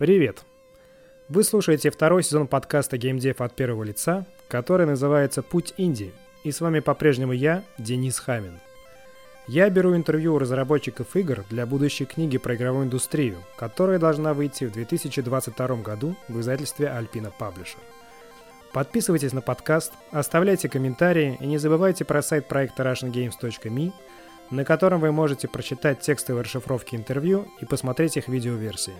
Привет! Вы слушаете второй сезон подкаста GameDev от первого лица, который называется «Путь Индии». И с вами по-прежнему я, Денис Хамин. Я беру интервью у разработчиков игр для будущей книги про игровую индустрию, которая должна выйти в 2022 году в издательстве Alpina Publisher. Подписывайтесь на подкаст, оставляйте комментарии и не забывайте про сайт проекта russiangames.me, на котором вы можете прочитать текстовые расшифровки интервью и посмотреть их видеоверсии.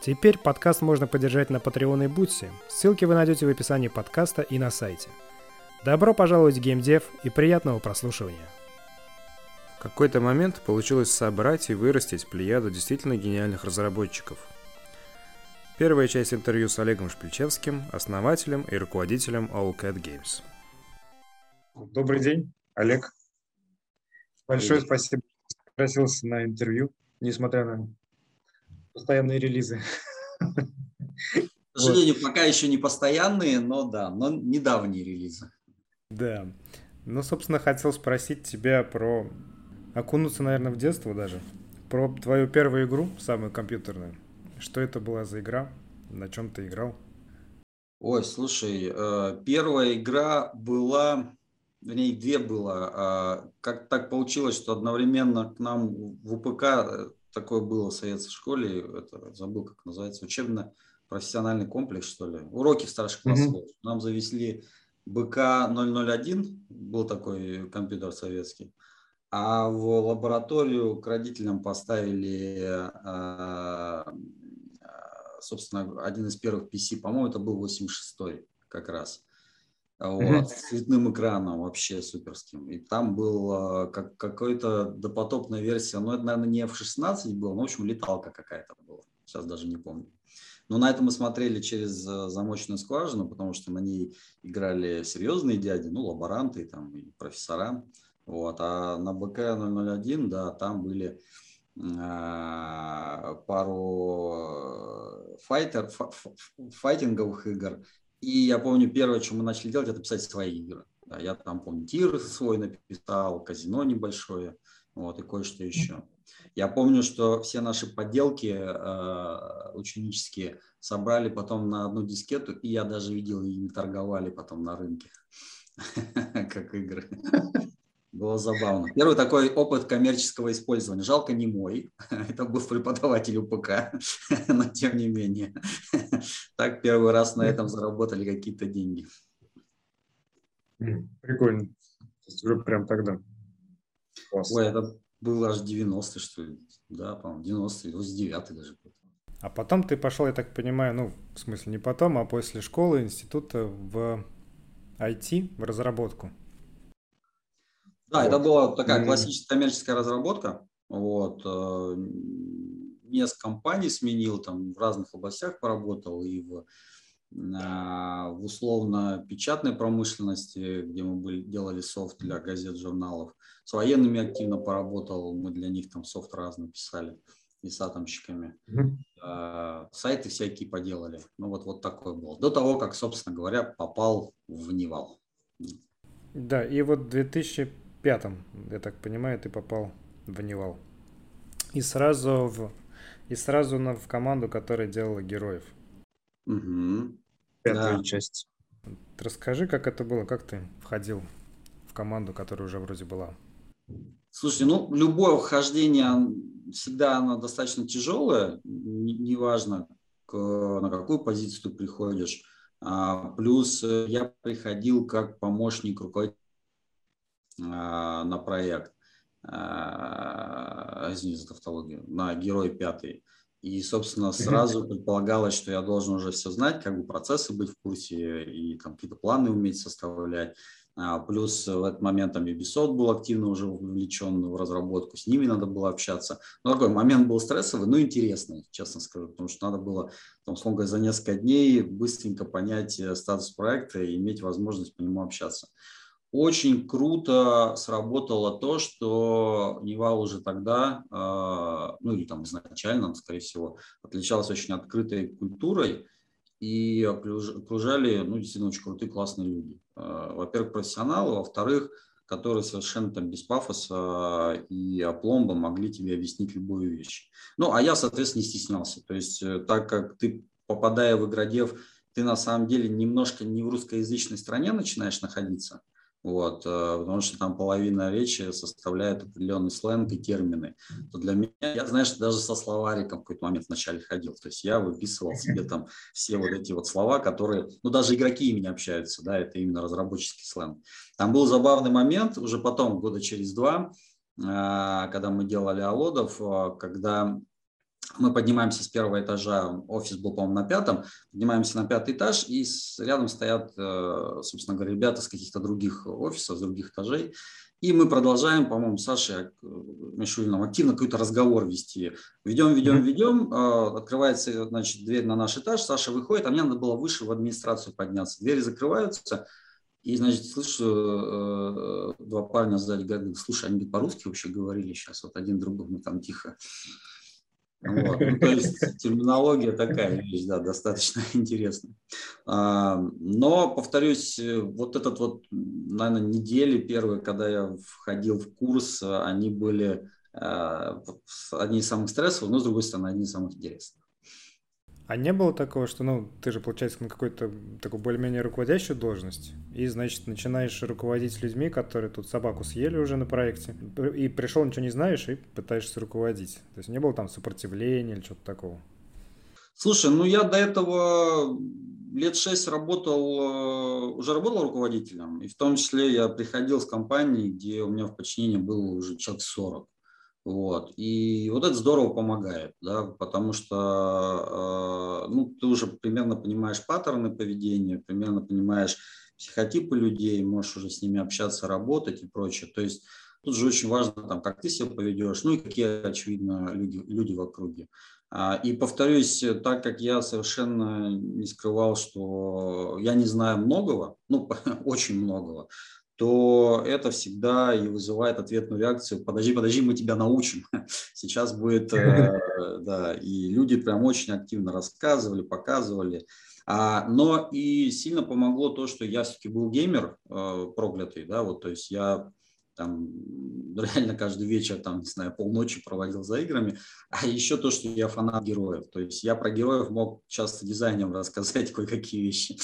Теперь подкаст можно поддержать на Patreon и Бутси. Ссылки вы найдете в описании подкаста и на сайте. Добро пожаловать в GameDev и приятного прослушивания. В какой-то момент получилось собрать и вырастить плеяду действительно гениальных разработчиков. Первая часть интервью с Олегом Шпильчевским, основателем и руководителем All Cat Games. Добрый день, Олег. Большое Привет. спасибо, что согласился на интервью, несмотря на постоянные релизы. К сожалению, вот. пока еще не постоянные, но да, но недавние релизы. Да. Ну, собственно, хотел спросить тебя про окунуться, наверное, в детство даже. Про твою первую игру, самую компьютерную. Что это была за игра? На чем ты играл? Ой, слушай, э, первая игра была, в ней две было. А, как так получилось, что одновременно к нам в УПК э, такое было в советской школе, это забыл, как называется, учебно-профессиональный комплекс, что ли, уроки старших классов. Mm-hmm. Нам завезли БК-001, был такой компьютер советский, а в лабораторию к родителям поставили, а, собственно, один из первых PC, по-моему, это был 86-й как раз вот, с цветным экраном вообще суперским. И там был а, как, какой-то допотопная версия, ну, это, наверное, не F-16 был, но, в общем, леталка какая-то была. Сейчас даже не помню. Но на это мы смотрели через а, замочную скважину, потому что на ней играли серьезные дяди, ну, лаборанты там, и профессора. Вот. А на БК-001, да, там были э, пару файтер, файтинговых игр и я помню, первое, что мы начали делать, это писать свои игры. Да, я там, помню, тир свой написал, казино небольшое, вот, и кое-что еще. Я помню, что все наши поделки э, ученические собрали потом на одну дискету, и я даже видел, и торговали потом на рынке, как игры. Было забавно. Первый такой опыт коммерческого использования. Жалко не мой. Это был преподаватель УПК, но тем не менее. Так первый раз на этом заработали какие-то деньги. Прикольно. Уже прям тогда. Класс. Ой, это было аж 90 что ли. Да, по-моему, 90 99 даже. А потом ты пошел, я так понимаю, ну, в смысле не потом, а после школы, института в IT, в разработку. Да, вот. это была такая классическая коммерческая разработка. Вот. Э, несколько компаний сменил, там в разных областях поработал и в, в условно-печатной промышленности, где мы были, делали софт для газет, журналов. С военными активно поработал, мы для них там софт разный писали и с атомщиками. Mm-hmm. Сайты всякие поделали. Ну вот, вот такое было. До того, как, собственно говоря, попал в Нивал. Да, и вот 2000 пятом, я так понимаю, ты попал в Невал. И сразу в, и сразу на, в команду, которая делала героев. Угу. Пятая да. часть. Расскажи, как это было, как ты входил в команду, которая уже вроде была. Слушай, ну любое вхождение всегда оно достаточно тяжелое, неважно не на какую позицию ты приходишь. А, плюс э, я приходил как помощник руководителя на проект, а, извините за тавтологию, на герой пятый. И, собственно, сразу предполагалось, что я должен уже все знать, как бы процессы быть в курсе и там какие-то планы уметь составлять. А, плюс в этот момент там Ubisoft был активно уже вовлечен в разработку, с ними надо было общаться. Но такой момент был стрессовый, но интересный, честно скажу, потому что надо было, там, условно за несколько дней быстренько понять э, статус проекта и иметь возможность по нему общаться. Очень круто сработало то, что Нева уже тогда, а, ну или там изначально, скорее всего, отличалась очень открытой культурой и окружали, ну, действительно, очень крутые, классные люди. А, во-первых, профессионалы, во-вторых, которые совершенно там без пафоса и опломба могли тебе объяснить любую вещь. Ну, а я, соответственно, не стеснялся. То есть, э, так как ты, попадая в игродев, ты на самом деле немножко не в русскоязычной стране начинаешь находиться, вот, э, потому что там половина речи составляет определенный сленг и термины, то для меня, я, знаешь, даже со словариком в какой-то момент вначале ходил, то есть я выписывал себе там все вот эти вот слова, которые, ну, даже игроки ими общаются, да, это именно разработческий сленг. Там был забавный момент, уже потом, года через два, э, когда мы делали Алодов, э, когда мы поднимаемся с первого этажа, офис был, по-моему, на пятом, поднимаемся на пятый этаж, и рядом стоят, э, собственно говоря, ребята с каких-то других офисов, с других этажей, и мы продолжаем, по-моему, Саша э, Мишулиным активно какой-то разговор вести. Ведем, ведем, ведем, э, открывается, значит, дверь на наш этаж, Саша выходит, а мне надо было выше в администрацию подняться. Двери закрываются, и, значит, слышу, два парня сзади говорят, слушай, они по-русски вообще говорили сейчас, вот один другому там тихо. Вот. Ну, то есть терминология такая вещь, да, достаточно интересная. А, но, повторюсь, вот этот вот, наверное, недели первые, когда я входил в курс, они были а, одни из самых стрессовых, но, с другой стороны, одни из самых интересных. А не было такого, что, ну, ты же, получается, на какой-то такой более-менее руководящую должность, и, значит, начинаешь руководить людьми, которые тут собаку съели уже на проекте, и пришел, ничего не знаешь, и пытаешься руководить. То есть не было там сопротивления или что-то такого? Слушай, ну я до этого лет шесть работал, э, уже работал руководителем, и в том числе я приходил с компании, где у меня в подчинении было уже человек 40. Вот. И вот это здорово помогает, да, потому что э, ну, ты уже примерно понимаешь паттерны поведения, примерно понимаешь психотипы людей, можешь уже с ними общаться, работать и прочее. То есть тут же очень важно, там, как ты себя поведешь, ну и какие, очевидно, люди, люди в округе. А, и повторюсь, так как я совершенно не скрывал, что я не знаю многого, ну, очень многого, то это всегда и вызывает ответную реакцию. Подожди, подожди, мы тебя научим. Сейчас будет, э, да, и люди прям очень активно рассказывали, показывали. А, но и сильно помогло то, что я все-таки был геймер э, проклятый, да, вот, то есть я там реально каждый вечер, там, не знаю, полночи проводил за играми, а еще то, что я фанат героев, то есть я про героев мог часто дизайнерам рассказать кое-какие вещи,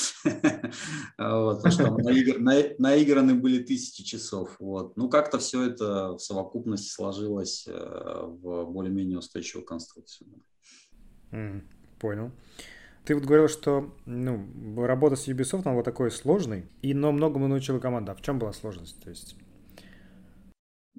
вот, что наиграны были тысячи часов, ну как-то все это в совокупности сложилось э, в более-менее устойчивую конструкцию. Понял. Ты вот говорил, что ну, работа с Ubisoft она была такой сложной, и, но многому научила команда. А в чем была сложность? То есть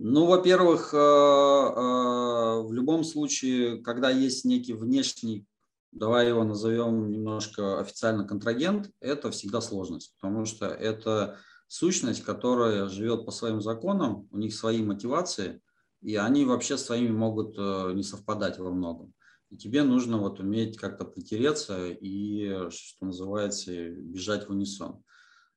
ну, во-первых, э, э, в любом случае, когда есть некий внешний, давай его назовем немножко официально контрагент, это всегда сложность, потому что это сущность, которая живет по своим законам, у них свои мотивации, и они вообще своими могут э, не совпадать во многом. И тебе нужно вот уметь как-то притереться и, что называется, бежать в унисон.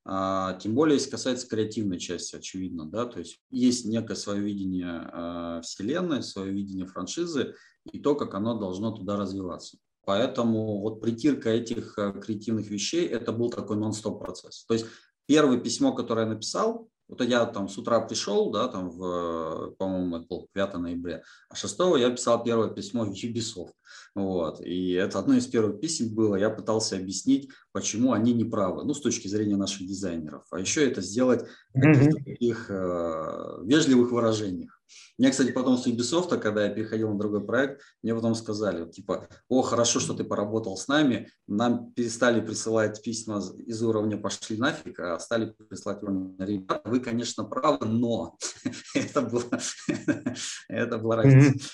А, тем более, если касается креативной части, очевидно, да, то есть есть некое свое видение а, вселенной, свое видение франшизы и то, как оно должно туда развиваться. Поэтому вот притирка этих а, креативных вещей – это был такой нон-стоп процесс. То есть первое письмо, которое я написал, вот я там с утра пришел, да, там в, по-моему, это был 5 ноября, а 6 я писал первое письмо в Ubisoft. Вот. И это одно из первых писем было. Я пытался объяснить, почему они не правы, ну, с точки зрения наших дизайнеров. А еще это сделать в каких-то таких э, вежливых выражениях. Мне, кстати, потом с Ubisoft, когда я переходил на другой проект, мне потом сказали, типа, о, хорошо, что ты поработал с нами, нам перестали присылать письма из уровня «пошли нафиг», а стали присылать уровня «ребята, вы, конечно, правы, но...» Это было это была разница.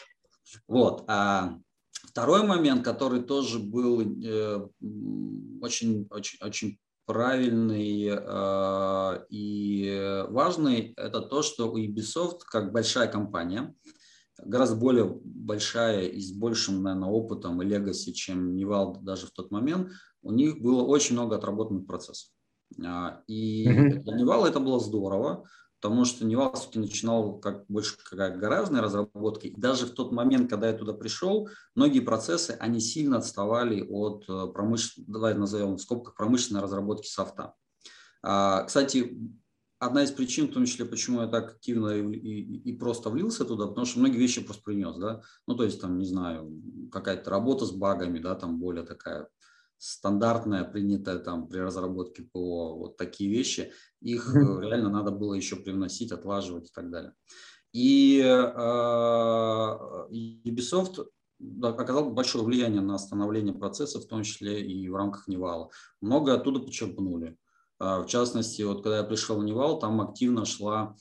Вот. А второй момент, который тоже был э, очень, очень, очень правильный э, и важный, это то, что у Ubisoft, как большая компания, гораздо более большая и с большим, наверное, опытом и legacy, чем Нивал даже в тот момент, у них было очень много отработанных процессов. А, и mm-hmm. для Нивала это было здорово, потому что Нивал все-таки начинал как больше как гаражной разработки. И даже в тот момент, когда я туда пришел, многие процессы, они сильно отставали от э, промышленной, давай назовем в скобках, промышленной разработки софта. А, кстати, одна из причин, в том числе, почему я так активно и, и, и просто влился туда, потому что многие вещи просто принес, да, ну, то есть, там, не знаю, какая-то работа с багами, да, там более такая стандартная, принятая там при разработке ПО, вот такие вещи, их mm-hmm. реально надо было еще привносить, отлаживать и так далее. И э, Ubisoft оказал большое влияние на становление процесса, в том числе и в рамках Невала. Много оттуда почерпнули. А, в частности, вот когда я пришел в Нивал, там активно шла,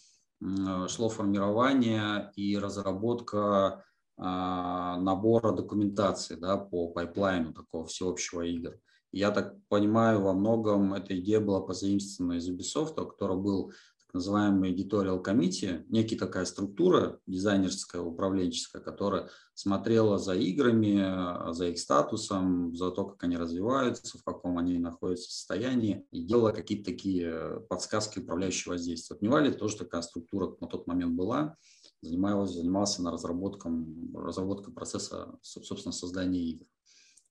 шло формирование и разработка набора документации да, по пайплайну такого всеобщего игр. Я так понимаю, во многом эта идея была позаимствована из Ubisoft, который был называемый editorial committee, некий такая структура дизайнерская, управленческая, которая смотрела за играми, за их статусом, за то, как они развиваются, в каком они находятся состоянии, и делала какие-то такие подсказки управляющего воздействия. Вот в Нивале тоже такая структура на тот момент была, занималась, занимался на разработком, разработкой процесса, собственно, создания игр.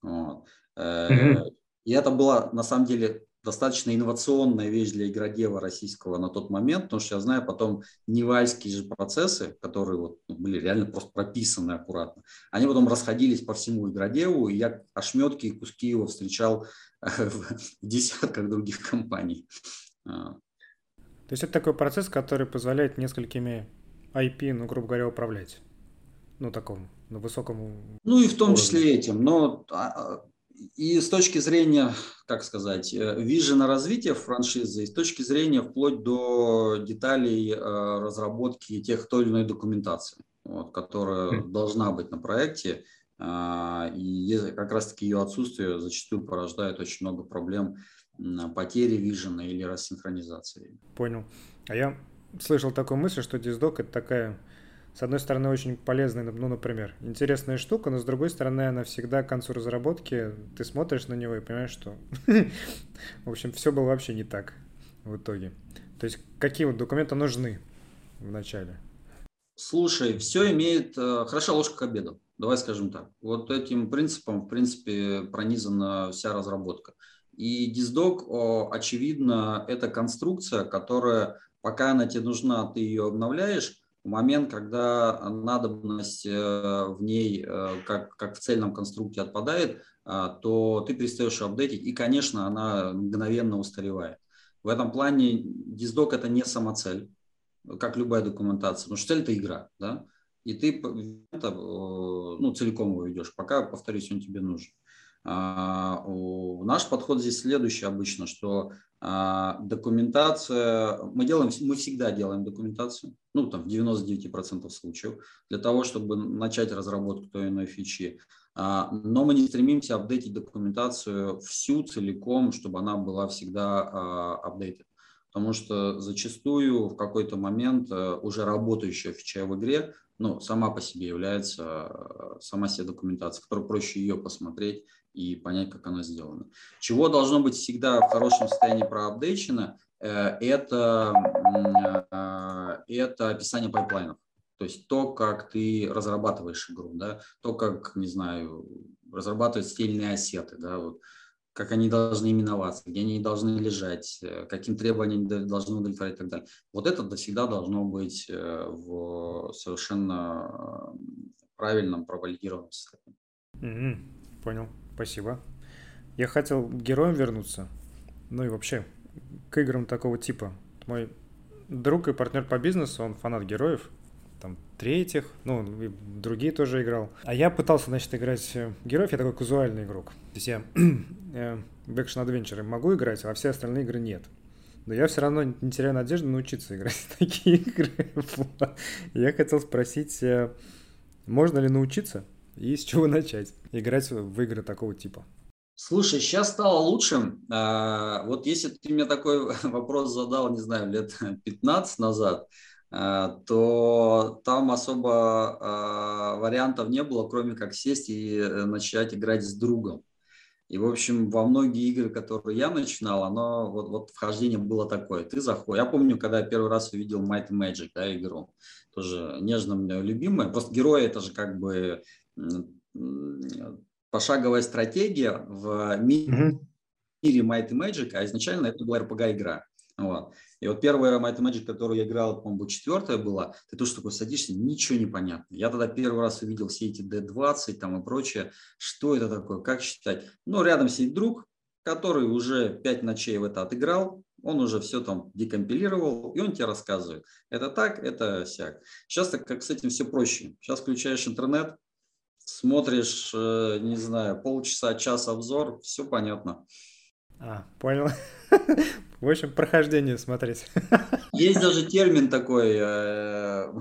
Вот. Mm-hmm. И это была, на самом деле, достаточно инновационная вещь для игродева российского на тот момент, потому что я знаю потом невальские же процессы, которые вот ну, были реально просто прописаны аккуратно, они потом расходились по всему игродеву, и я ошметки и куски его встречал в десятках других компаний. То есть это такой процесс, который позволяет несколькими IP, ну, грубо говоря, управлять? Ну, таком, на высоком Ну и в том уровне. числе этим. Но а, а, и с точки зрения, как сказать, э, вижена развития франшизы, и с точки зрения вплоть до деталей э, разработки тех той или иной документации, вот, которая mm. должна быть на проекте, а, и как раз-таки ее отсутствие зачастую порождает очень много проблем потери вижена или рассинхронизации. Понял. А я слышал такую мысль, что диздок это такая с одной стороны, очень полезная, ну, например, интересная штука, но с другой стороны, она всегда к концу разработки, ты смотришь на него и понимаешь, что, в общем, все было вообще не так в итоге. То есть, какие вот документы нужны в начале? Слушай, все имеет э, хорошая ложка к обеду. Давай скажем так. Вот этим принципом, в принципе, пронизана вся разработка. И диздок, очевидно, это конструкция, которая, пока она тебе нужна, ты ее обновляешь, момент, когда надобность э, в ней, э, как, как в цельном конструкте отпадает, а, то ты перестаешь апдейтить, и, конечно, она мгновенно устаревает. В этом плане диздок – это не самоцель, как любая документация, потому что цель – это игра, да, и ты это, э, ну, целиком его ведешь, пока, повторюсь, он тебе нужен. А, наш подход здесь следующий обычно, что документация, мы делаем, мы всегда делаем документацию, ну там в 99% случаев, для того, чтобы начать разработку той иной фичи. А, но мы не стремимся апдейтить документацию всю целиком, чтобы она была всегда апдейтед. Потому что зачастую в какой-то момент э, уже работающая фича в игре ну, сама по себе является э, сама себе документация, которую проще ее посмотреть и понять, как она сделана. Чего должно быть всегда в хорошем состоянии проапдейчено, э, это, э, это описание пайплайнов. То есть то, как ты разрабатываешь игру, да, то, как, не знаю, разрабатывать стильные ассеты, да, вот, как они должны именоваться, где они должны лежать, э, каким требованиям должны удовлетворять и так далее. Вот это всегда должно быть в совершенно правильном, провалидированном состоянии. Mm-hmm. Понял. Спасибо. Я хотел к героям вернуться. Ну и вообще, к играм такого типа. Мой друг и партнер по бизнесу, он фанат героев. Там третьих, ну, и другие тоже играл. А я пытался, значит, играть героев, я такой казуальный игрок. То есть я э, в Adventure могу играть, а все остальные игры нет. Но я все равно не теряю надежды научиться играть в такие игры. Я хотел спросить, э, можно ли научиться? И с чего начать играть в игры такого типа? Слушай, сейчас стало лучше. А, вот если ты мне такой вопрос задал, не знаю, лет 15 назад, а, то там особо а, вариантов не было, кроме как сесть и э, начать играть с другом. И, в общем, во многие игры, которые я начинал, оно, вот, вот вхождение было такое. Ты заходишь. Я помню, когда я первый раз увидел Might Magic, да, игру. Тоже нежно мне любимая. Просто герои это же как бы пошаговая стратегия в мире, мире Might and Magic, а изначально это была RPG-игра. Вот. И вот первая Might and Magic, которую я играл, по-моему, четвертая была, ты тоже такой садишься, ничего не понятно. Я тогда первый раз увидел все эти D20 там и прочее. Что это такое, как считать? Ну, рядом сидит друг, который уже пять ночей в это отыграл, он уже все там декомпилировал, и он тебе рассказывает. Это так, это сяк. Сейчас так как с этим все проще. Сейчас включаешь интернет, смотришь, э, не знаю, полчаса, час обзор, все понятно. А, понял. В общем, прохождение смотреть. Есть даже термин такой э,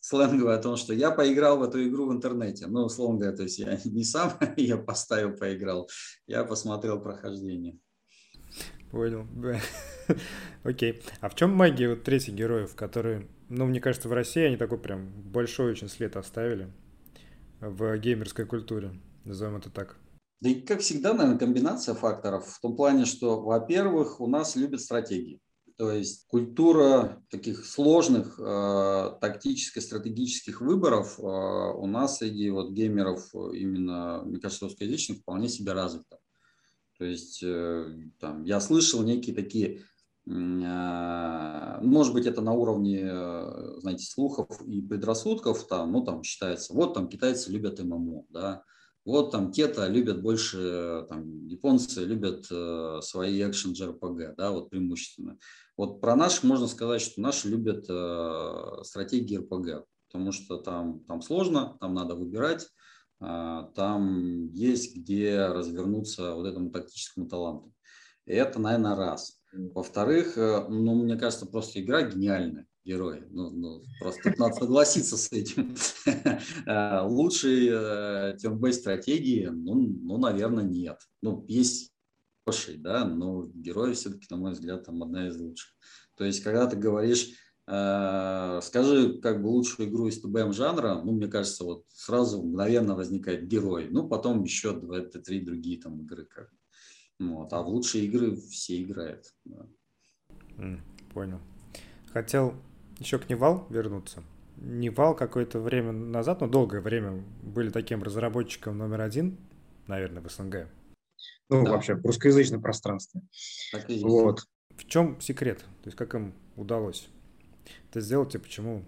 сленговый о том, что я поиграл в эту игру в интернете. Ну, условно говоря, то есть я не сам я поставил, поиграл, я посмотрел прохождение. Понял. Окей. А в чем магия вот третьих героев, которые, ну, мне кажется, в России они такой прям большой очень след оставили в геймерской культуре, назовем это так? Да и, как всегда, наверное, комбинация факторов в том плане, что, во-первых, у нас любят стратегии. То есть культура таких сложных э, тактическо-стратегических выборов э, у нас среди вот геймеров именно, мне кажется, русскоязычных вполне себе развита. То есть э, там, я слышал некие такие, может быть, это на уровне, э, знаете, слухов и предрассудков, там, ну, там считается, вот там китайцы любят ММО, да, вот там те-то любят больше, там, японцы любят э, свои экшен JRPG, да, вот преимущественно. Вот про наших можно сказать, что наши любят э, стратегии RPG, потому что там, там сложно, там надо выбирать, э, там есть где развернуться вот этому тактическому таланту. И это, наверное, раз. Во-вторых, э, ну, мне кажется, просто игра гениальная герой. Ну, ну, просто надо согласиться с этим. Э, лучшей э, тернбейс стратегии, ну, ну, наверное, нет. Ну, есть хорошие, да, но герои все-таки, на мой взгляд, там одна из лучших. То есть, когда ты говоришь, скажи как бы лучшую игру из ТБМ жанра, ну, мне кажется, вот сразу мгновенно возникает герой. Ну, потом еще два-три другие там игры. Как. Вот. А в лучшие игры все играют. Да. понял. Хотел еще к Нивал вернуться. Нивал какое-то время назад, ну, долгое время были таким разработчиком номер один, наверное, в СНГ. Ну, да. вообще, в русскоязычном пространстве. Так и есть. Вот. В чем секрет? То есть, как им удалось это сделать, и почему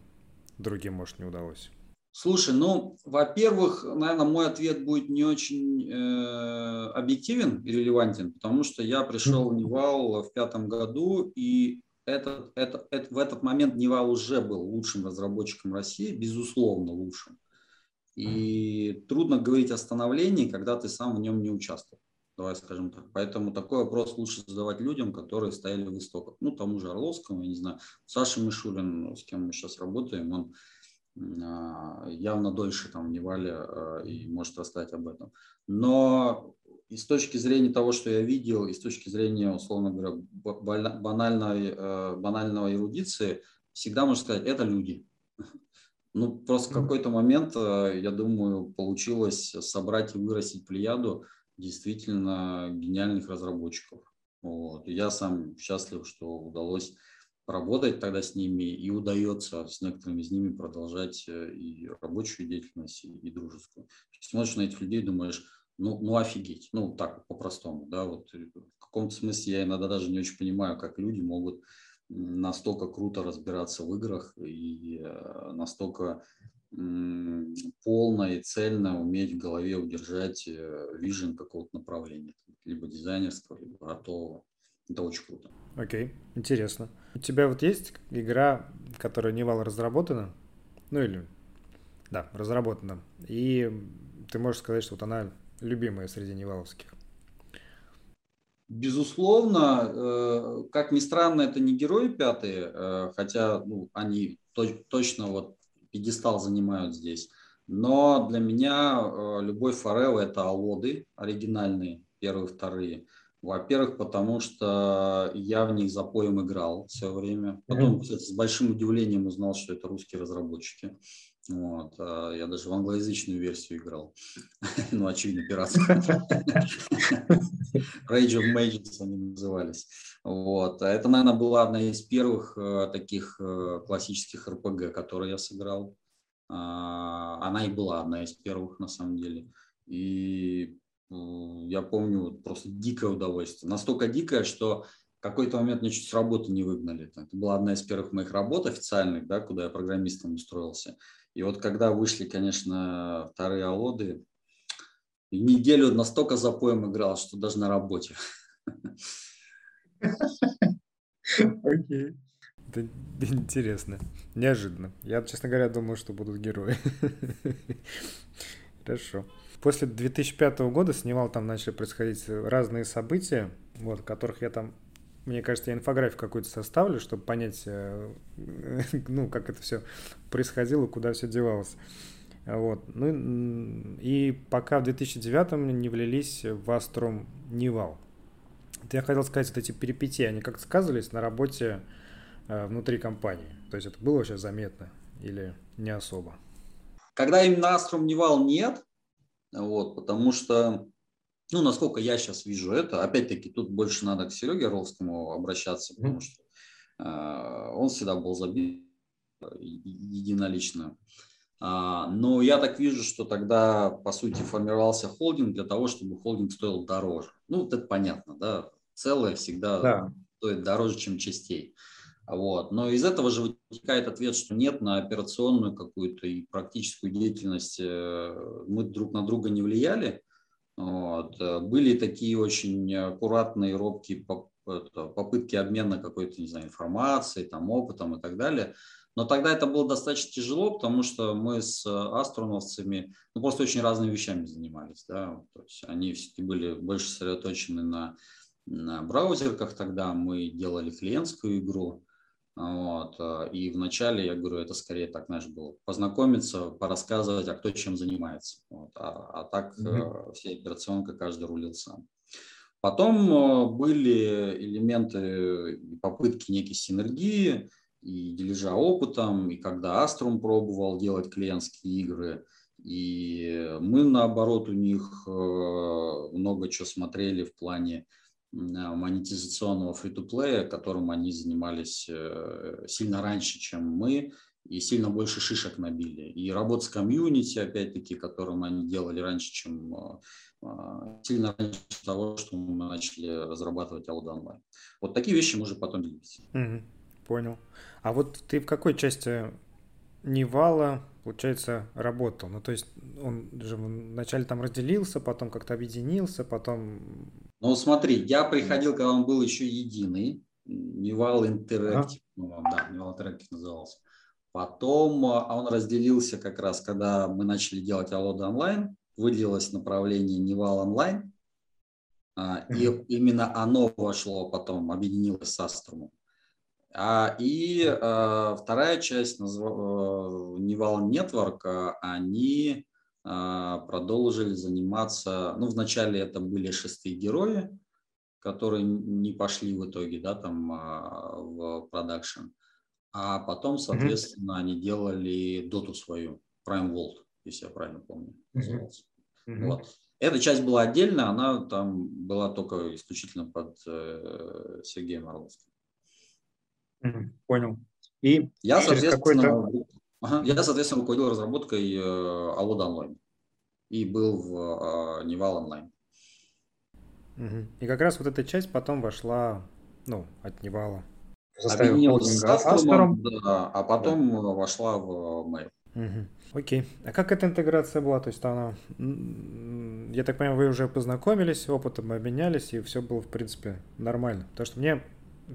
другим, может, не удалось? Слушай, ну, во-первых, наверное, мой ответ будет не очень э, объективен и релевантен, потому что я пришел в Нивал в пятом году, и этот, это, это, в этот момент Нивал уже был лучшим разработчиком России, безусловно лучшим. И трудно говорить о становлении, когда ты сам в нем не участвовал. Давай скажем так. Поэтому такой вопрос лучше задавать людям, которые стояли в истоках. Ну, тому же Орловскому, я не знаю, Саша Мишулин, с кем мы сейчас работаем, он явно дольше там в Невале а, и может рассказать об этом. Но и с точки зрения того, что я видел, и с точки зрения, условно говоря, банальной, э, банального эрудиции, всегда можно сказать, это люди. Ну, просто в какой-то момент, э, я думаю, получилось собрать и вырастить плеяду действительно гениальных разработчиков. Вот. я сам счастлив, что удалось работать тогда с ними, и удается с некоторыми из ними продолжать э, и рабочую деятельность, и дружескую. Смотришь на этих людей, думаешь, ну, ну офигеть, ну так по-простому, да, вот в каком-то смысле я иногда даже не очень понимаю, как люди могут настолько круто разбираться в играх и э, настолько полно и цельно уметь в голове удержать э, вижен какого-то направления, либо дизайнерского, либо готового. Это очень круто. Окей, okay. интересно. У тебя вот есть игра, которая не вал разработана? Ну или, да, разработана. И ты можешь сказать, что вот она любимые среди неваловских? Безусловно, э, как ни странно, это не герои пятые, э, хотя ну, они точно вот пьедестал занимают здесь. Но для меня э, любой Форел – это алоды оригинальные, первые, вторые. Во-первых, потому что я в них запоем играл все время. Потом, кстати, с большим удивлением узнал, что это русские разработчики. Вот. А я даже в англоязычную версию играл. ну, очевидно, пиратскую. Rage of Mages они назывались. Вот. А это, наверное, была одна из первых э, таких э, классических RPG, которые я сыграл. А, она и была одна из первых, на самом деле. И я помню просто дикое удовольствие. Настолько дикое, что какой-то момент мне чуть с работы не выгнали. Это была одна из первых моих работ официальных, да, куда я программистом устроился. И вот когда вышли, конечно, вторые алоды, неделю настолько запоем играл, что даже на работе. Окей. Это интересно. Неожиданно. Я, честно говоря, думал, что будут герои. Хорошо. После 2005 года снимал, там начали происходить разные события, вот, которых я там, мне кажется, я инфографию какую-то составлю, чтобы понять, э, ну, как это все происходило, куда все девалось. Вот. Ну, и пока в 2009 не влились в Аструм Нивал. Я хотел сказать, что эти перипетии, они как-то сказывались на работе э, внутри компании? То есть это было вообще заметно или не особо? Когда именно Аструм Нивал нет, вот, потому что, ну, насколько я сейчас вижу это, опять-таки, тут больше надо к Сереге Орловскому обращаться, потому что э, он всегда был забит единолично. А, но я так вижу, что тогда, по сути, формировался холдинг для того, чтобы холдинг стоил дороже. Ну, вот это понятно, да. Целое всегда да. стоит дороже, чем частей. Вот. Но из этого же вытекает ответ, что нет на операционную какую-то и практическую деятельность. Э, мы друг на друга не влияли. Вот. Были такие очень аккуратные, робкие попытки обмена какой-то, не знаю, информацией, там, опытом и так далее. Но тогда это было достаточно тяжело, потому что мы с астроновцами ну, просто очень разными вещами занимались. Да? То есть они все-таки были больше сосредоточены на, на браузерках тогда, мы делали клиентскую игру. Вот. И вначале, я говорю, это скорее так, знаешь, было познакомиться, порассказывать, а кто чем занимается. Вот. А, а так mm-hmm. вся операционка каждый рулил сам. Потом э, были элементы попытки некой синергии, и дележа опытом, и когда Аструм пробовал делать клиентские игры, и мы, наоборот, у них э, много чего смотрели в плане э, монетизационного фри-то-плея, которым они занимались э, сильно раньше, чем мы, и сильно больше шишек набили. И работа с комьюнити, опять-таки, которым они делали раньше, чем сильно раньше того, что мы начали разрабатывать Аллоды онлайн. Вот такие вещи мы уже потом делились. Mm-hmm. Понял. А вот ты в какой части Нивала, получается, работал? Ну, то есть он же вначале там разделился, потом как-то объединился, потом... Ну, смотри, я приходил, когда он был еще единый, Nival Interactive, ага. да, Nival Interactive назывался. Потом а он разделился как раз, когда мы начали делать Аллоды онлайн, выделилось направление Нивал онлайн, и именно оно вошло потом, объединилось с Аструмом. А, и а, вторая часть, Nival Network, они а, продолжили заниматься, ну, вначале это были шестые герои, которые не пошли в итоге, да, там в продакшн. А потом, соответственно, mm-hmm. они делали доту свою, Prime World, если я правильно помню. Mm-hmm. Mm-hmm. Вот. Эта часть была отдельно, она там была только исключительно под э, Сергеем Орловским. Понял. И я, соответственно, ага, я, соответственно, руководил разработкой э, Аллоды онлайн и был в э, Нивал онлайн. И как раз вот эта часть потом вошла, ну, от Нивала. Объединилась с Аструмом, да, а потом да. вошла в Mail. Угу. Окей. А как эта интеграция была? То есть она, я так понимаю, вы уже познакомились, опытом обменялись, и все было, в принципе, нормально. Потому что мне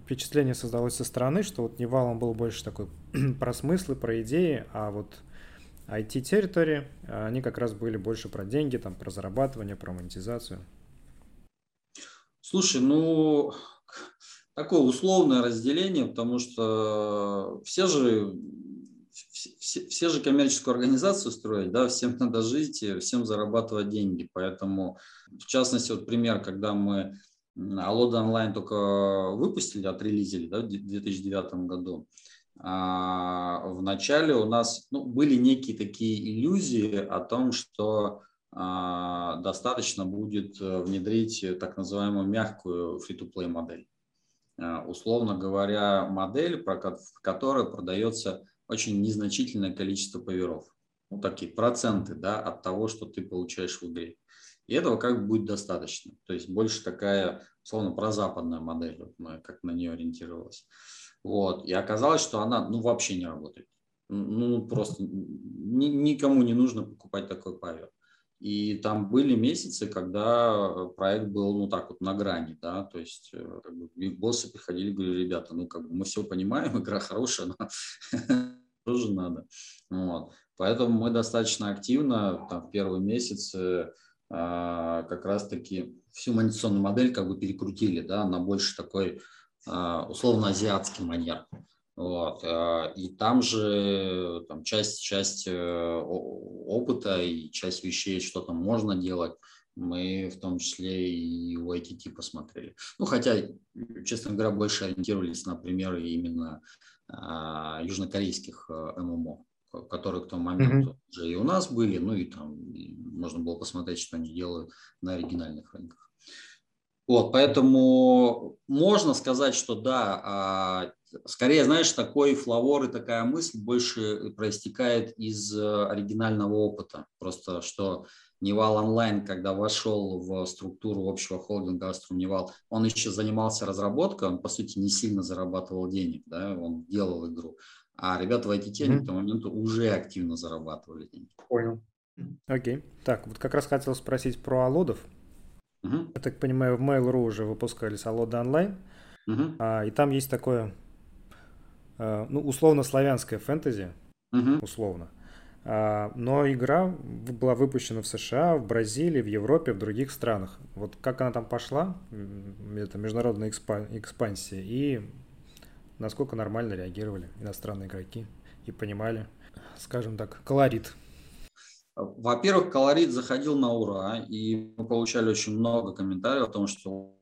впечатление создалось со стороны, что вот Нивал был больше такой про смыслы, про идеи, а вот IT Territory, они как раз были больше про деньги, там, про зарабатывание, про монетизацию. Слушай, ну, такое условное разделение, потому что все же все, все же коммерческую организацию строить, да, всем надо жить, всем зарабатывать деньги. Поэтому, в частности, вот пример, когда мы Алода онлайн только выпустили, отрелизили да, в 2009 году. А в начале у нас ну, были некие такие иллюзии о том, что а, достаточно будет э, внедрить так называемую мягкую free-to-play модель. А, условно говоря, модель, в которой продается очень незначительное количество поверов. Ну, такие проценты да, от того, что ты получаешь в игре. И этого как бы будет достаточно. То есть больше такая, условно, прозападная модель, вот мы как на нее ориентировалась. Вот. И оказалось, что она ну, вообще не работает. Ну, просто ни, никому не нужно покупать такой павер. И там были месяцы, когда проект был, ну, так вот на грани, да, то есть э, как бы, боссы приходили, говорили, ребята, ну, как бы мы все понимаем, игра хорошая, но тоже надо. Вот. Поэтому мы достаточно активно там, в первые месяцы а, как раз-таки всю монетизационную модель как бы перекрутили, да, на больше такой а, условно азиатский манер. Вот. А, и там же там, часть, часть э, опыта и часть вещей, что там можно делать, мы в том числе и у ITT посмотрели. Ну, хотя, честно говоря, больше ориентировались на примеры именно а, южнокорейских э, ММО, которые к тому моменту mm-hmm. уже и у нас были, ну и там и можно было посмотреть, что они делают на оригинальных рынках. Вот, поэтому можно сказать, что да, а, скорее, знаешь, такой флавор и такая мысль больше проистекает из э, оригинального опыта. Просто что Нивал онлайн, когда вошел в структуру общего холдинга Аструм Нивал, он еще занимался разработкой, он, по сути, не сильно зарабатывал денег, да, он делал игру. А ребята в IT mm-hmm. к тому моменту уже активно зарабатывали деньги. Понял. Окей. Окей. Так, вот как раз хотел спросить про Аллодов. Uh-huh. Я так понимаю, в Mail.ru уже выпускались Аллоды онлайн. Uh-huh. А, и там есть такое, а, ну, условно-славянское фэнтези. Uh-huh. Условно. А, но игра была выпущена в США, в Бразилии, в Европе, в других странах. Вот как она там пошла, это международная экспансия, и насколько нормально реагировали иностранные игроки и понимали, скажем так, колорит. Во-первых, колорит заходил на ура, и мы получали очень много комментариев о том, что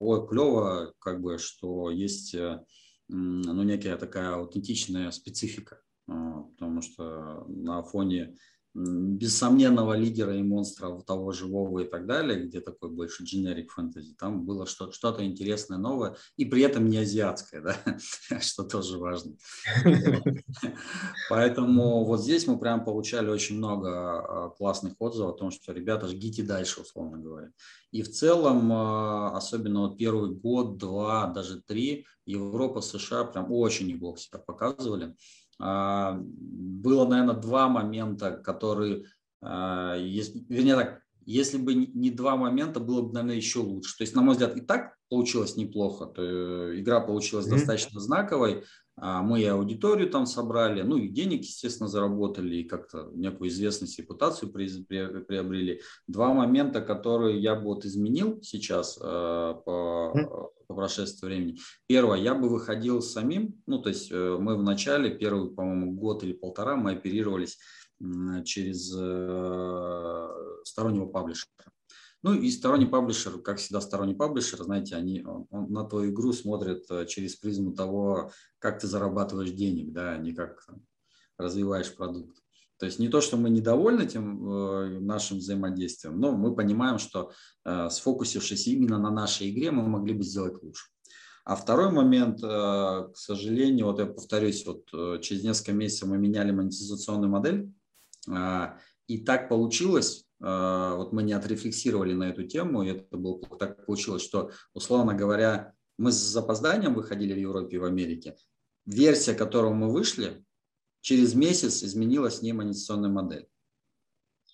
ой, клево, как бы, что есть э, ну, некая такая аутентичная специфика, а, потому что на фоне бессомненного лидера и монстра того живого и так далее, где такой больше generic фэнтези, там было что- что-то интересное, новое, и при этом не азиатское, да, что тоже важно. Поэтому вот здесь мы прям получали очень много а, классных отзывов о том, что ребята, жгите дальше, условно говоря. И в целом, а, особенно вот первый год, два, даже три, Европа, США прям очень неплохо себя показывали. А, было, наверное, два момента, которые, а, вернее так, если бы не два момента, было бы, наверное, еще лучше. То есть, на мой взгляд, и так получилось неплохо. То, э, игра получилась mm-hmm. достаточно знаковой. А, мы и аудиторию там собрали, ну и денег, естественно, заработали, и как-то некую известность, репутацию приобрели. Два момента, которые я бы вот изменил сейчас по по прошествии времени. Первое, я бы выходил самим, ну, то есть э, мы в начале, первый, по-моему, год или полтора мы оперировались через э, стороннего паблишера. Ну и сторонний паблишер, как всегда сторонний паблишер, знаете, они он, он на твою игру смотрят э, через призму того, как ты зарабатываешь денег, да, а не как там, развиваешь продукт. То есть не то, что мы недовольны тем э, нашим взаимодействием, но мы понимаем, что э, сфокусившись именно на нашей игре, мы могли бы сделать лучше. А второй момент, э, к сожалению, вот я повторюсь, вот через несколько месяцев мы меняли монетизационную модель, и так получилось, э, вот мы не отрефлексировали на эту тему, и это было так получилось, что, условно говоря, мы с запозданием выходили в Европе и в Америке. Версия, которую мы вышли, через месяц изменилась не монетизационная модель.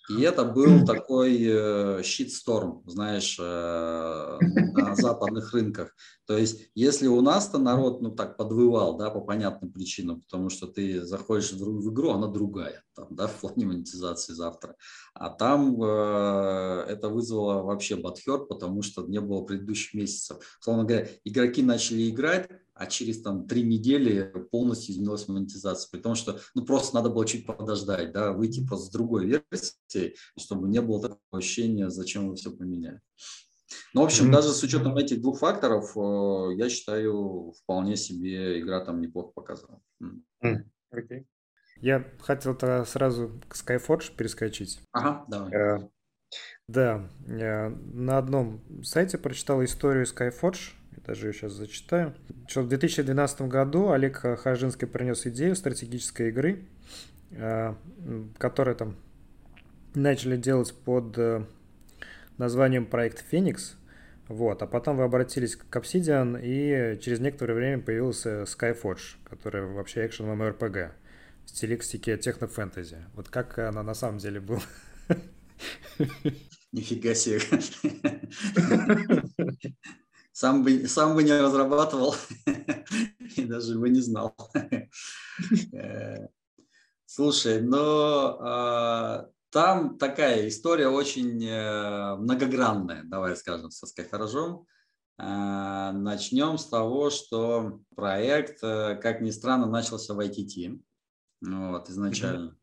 И это был такой э, щит-сторм, знаешь, э, на западных рынках. То есть, если у нас-то народ, ну, так подвывал, да, по понятным причинам, потому что ты заходишь в, игру, она другая, там, да, в плане монетизации завтра. А там э, это вызвало вообще батхер, потому что не было предыдущих месяцев. Словно говоря, игроки начали играть, а через там три недели полностью изменилась монетизация. При том, что ну, просто надо было чуть подождать, да, выйти просто с другой версии, чтобы не было такого ощущения, зачем вы все поменяли. Ну, в общем, mm-hmm. даже с учетом этих двух факторов, э, я считаю, вполне себе игра там неплохо показала. Mm. Okay. Я хотел тогда сразу к Skyforge перескочить. Ага, давай. Uh, да, на одном сайте прочитал историю Skyforge, даже ее сейчас зачитаю. Что в 2012 году Олег Хажинский принес идею стратегической игры, э, которая там начали делать под э, названием проект «Феникс». Вот, а потом вы обратились к Obsidian, и через некоторое время появился Skyforge, который вообще экшен MMORPG в стилистике технофэнтези. Вот как она на самом деле была? Нифига себе. Сам бы, сам бы не разрабатывал и даже бы не знал. Э, слушай, но а, там такая история очень э, многогранная, давай скажем, со скайфоражом. Э, начнем с того, что проект, как ни странно, начался в ITT вот, изначально.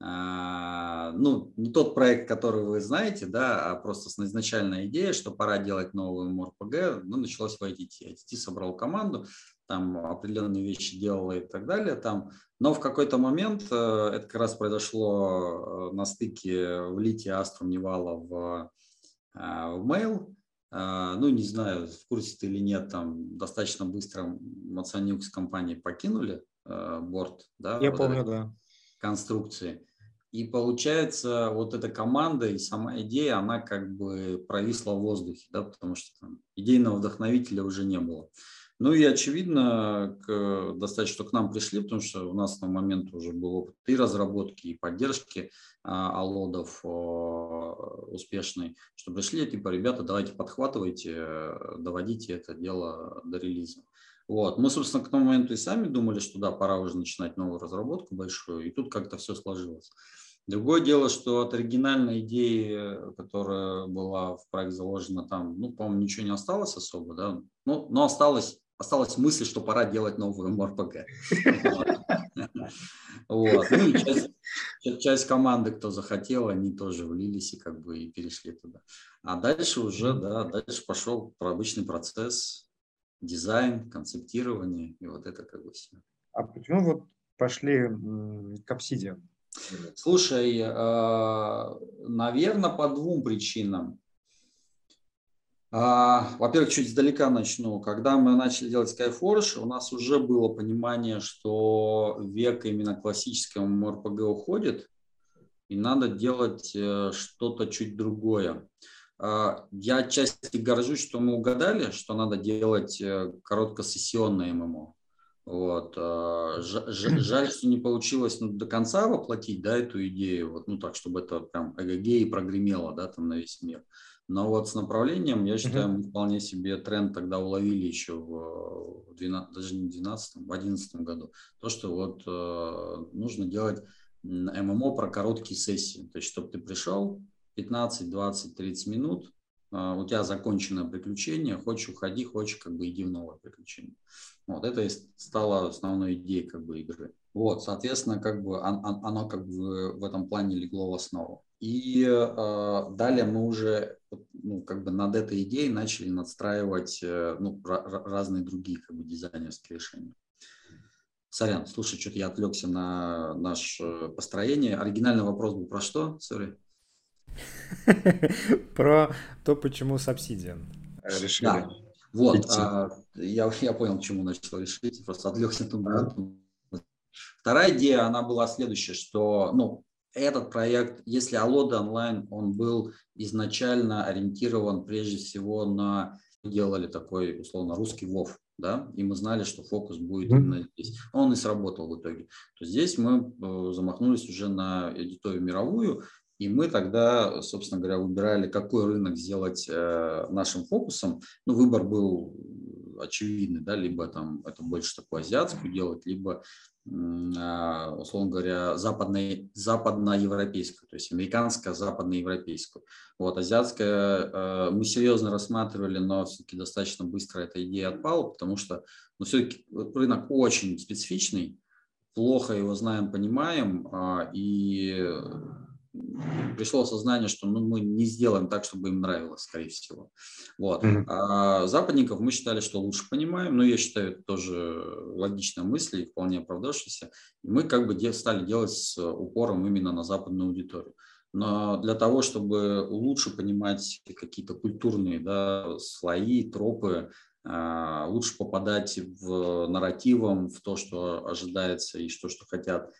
А, ну, не тот проект, который вы знаете, да, а просто изначальная идея, что пора делать новую МОРПГ, ну, началась в ITT. ITT собрал команду, там определенные вещи делала и так далее. Там. Но в какой-то момент, э, это как раз произошло э, на стыке в Лите Аструм Невала в, э, в Mail, ну, не знаю, в курсе ты или нет, там достаточно быстро Мацанюк с компанией покинули борт. Да, Я вот помню, да конструкции. И получается, вот эта команда и сама идея, она как бы провисла в воздухе, да, потому что там идейного вдохновителя уже не было. Ну и очевидно, к, достаточно, что к нам пришли, потому что у нас на момент уже был опыт и разработки, и поддержки а, алодов а, успешной, что пришли, типа, ребята, давайте подхватывайте, доводите это дело до релиза. Вот. Мы, собственно, к тому моменту и сами думали, что да, пора уже начинать новую разработку большую, и тут как-то все сложилось. Другое дело, что от оригинальной идеи, которая была в проект заложена там, ну, по-моему, ничего не осталось особо, да, ну, но осталось, осталась мысль, что пора делать новую МРПГ. Вот. Ну и часть, часть команды, кто захотел, они тоже влились и как бы и перешли туда. А дальше уже, да, дальше пошел обычный процесс дизайн, концептирование и вот это как бы все. А почему вот пошли к Obsidian? Слушай, а, наверное, по двум причинам. А, во-первых, чуть издалека начну. Когда мы начали делать Skyforge, у нас уже было понимание, что век именно классическому МРПГ уходит, и надо делать э, что-то чуть другое. А, я отчасти горжусь, что мы угадали, что надо делать э, короткосессионное ММО. Вот. А, жаль, что не получилось ну, до конца воплотить да, эту идею, вот, ну так, чтобы это прям эгегей прогремело да, там на весь мир. Но вот с направлением, я считаю, мы вполне себе тренд тогда уловили еще в 12, даже не в 12, в 11 году. То, что вот э, нужно делать ММО про короткие сессии. То есть, чтобы ты пришел, 15, 20, 30 минут, а, у тебя закончено приключение, хочешь уходи, хочешь как бы иди в новое приключение. Вот это и стало основной идеей как бы игры. Вот, соответственно, как бы оно как бы в этом плане легло в основу. И э, далее мы уже ну, как бы над этой идеей начали надстраивать э, ну, разные другие как бы дизайнерские решения. Сорян, слушай, что-то я отвлекся на наше построение. Оригинальный вопрос был про что? Сори. Про то, почему с Obsidian. Решили. Да. Вот, а, я, я понял, чему начал решить, просто отвлекся. Да. Вторая идея, она была следующая, что, ну, этот проект, если Алода онлайн, он был изначально ориентирован прежде всего на делали такой условно русский ВОВ, да, и мы знали, что фокус будет mm-hmm. именно здесь. Он и сработал в итоге. То здесь мы э, замахнулись уже на аудиторию мировую, и мы тогда, собственно говоря, выбирали, какой рынок сделать э, нашим фокусом. Ну, выбор был очевидный, да, либо там это больше такую азиатскую делать, либо, э, условно говоря, западной, западноевропейскую, то есть американская, западноевропейскую. Вот, азиатская э, мы серьезно рассматривали, но все-таки достаточно быстро эта идея отпала, потому что, ну, все-таки рынок очень специфичный, плохо его знаем, понимаем, э, и пришло осознание, что ну, мы не сделаем так, чтобы им нравилось, скорее всего. Вот. Mm-hmm. А западников мы считали, что лучше понимаем, но я считаю, это тоже логичная мысль и вполне оправдавшаяся. И мы как бы стали делать с упором именно на западную аудиторию. Но для того, чтобы лучше понимать какие-то культурные да, слои, тропы, а, лучше попадать в нарративом, в то, что ожидается и что, что хотят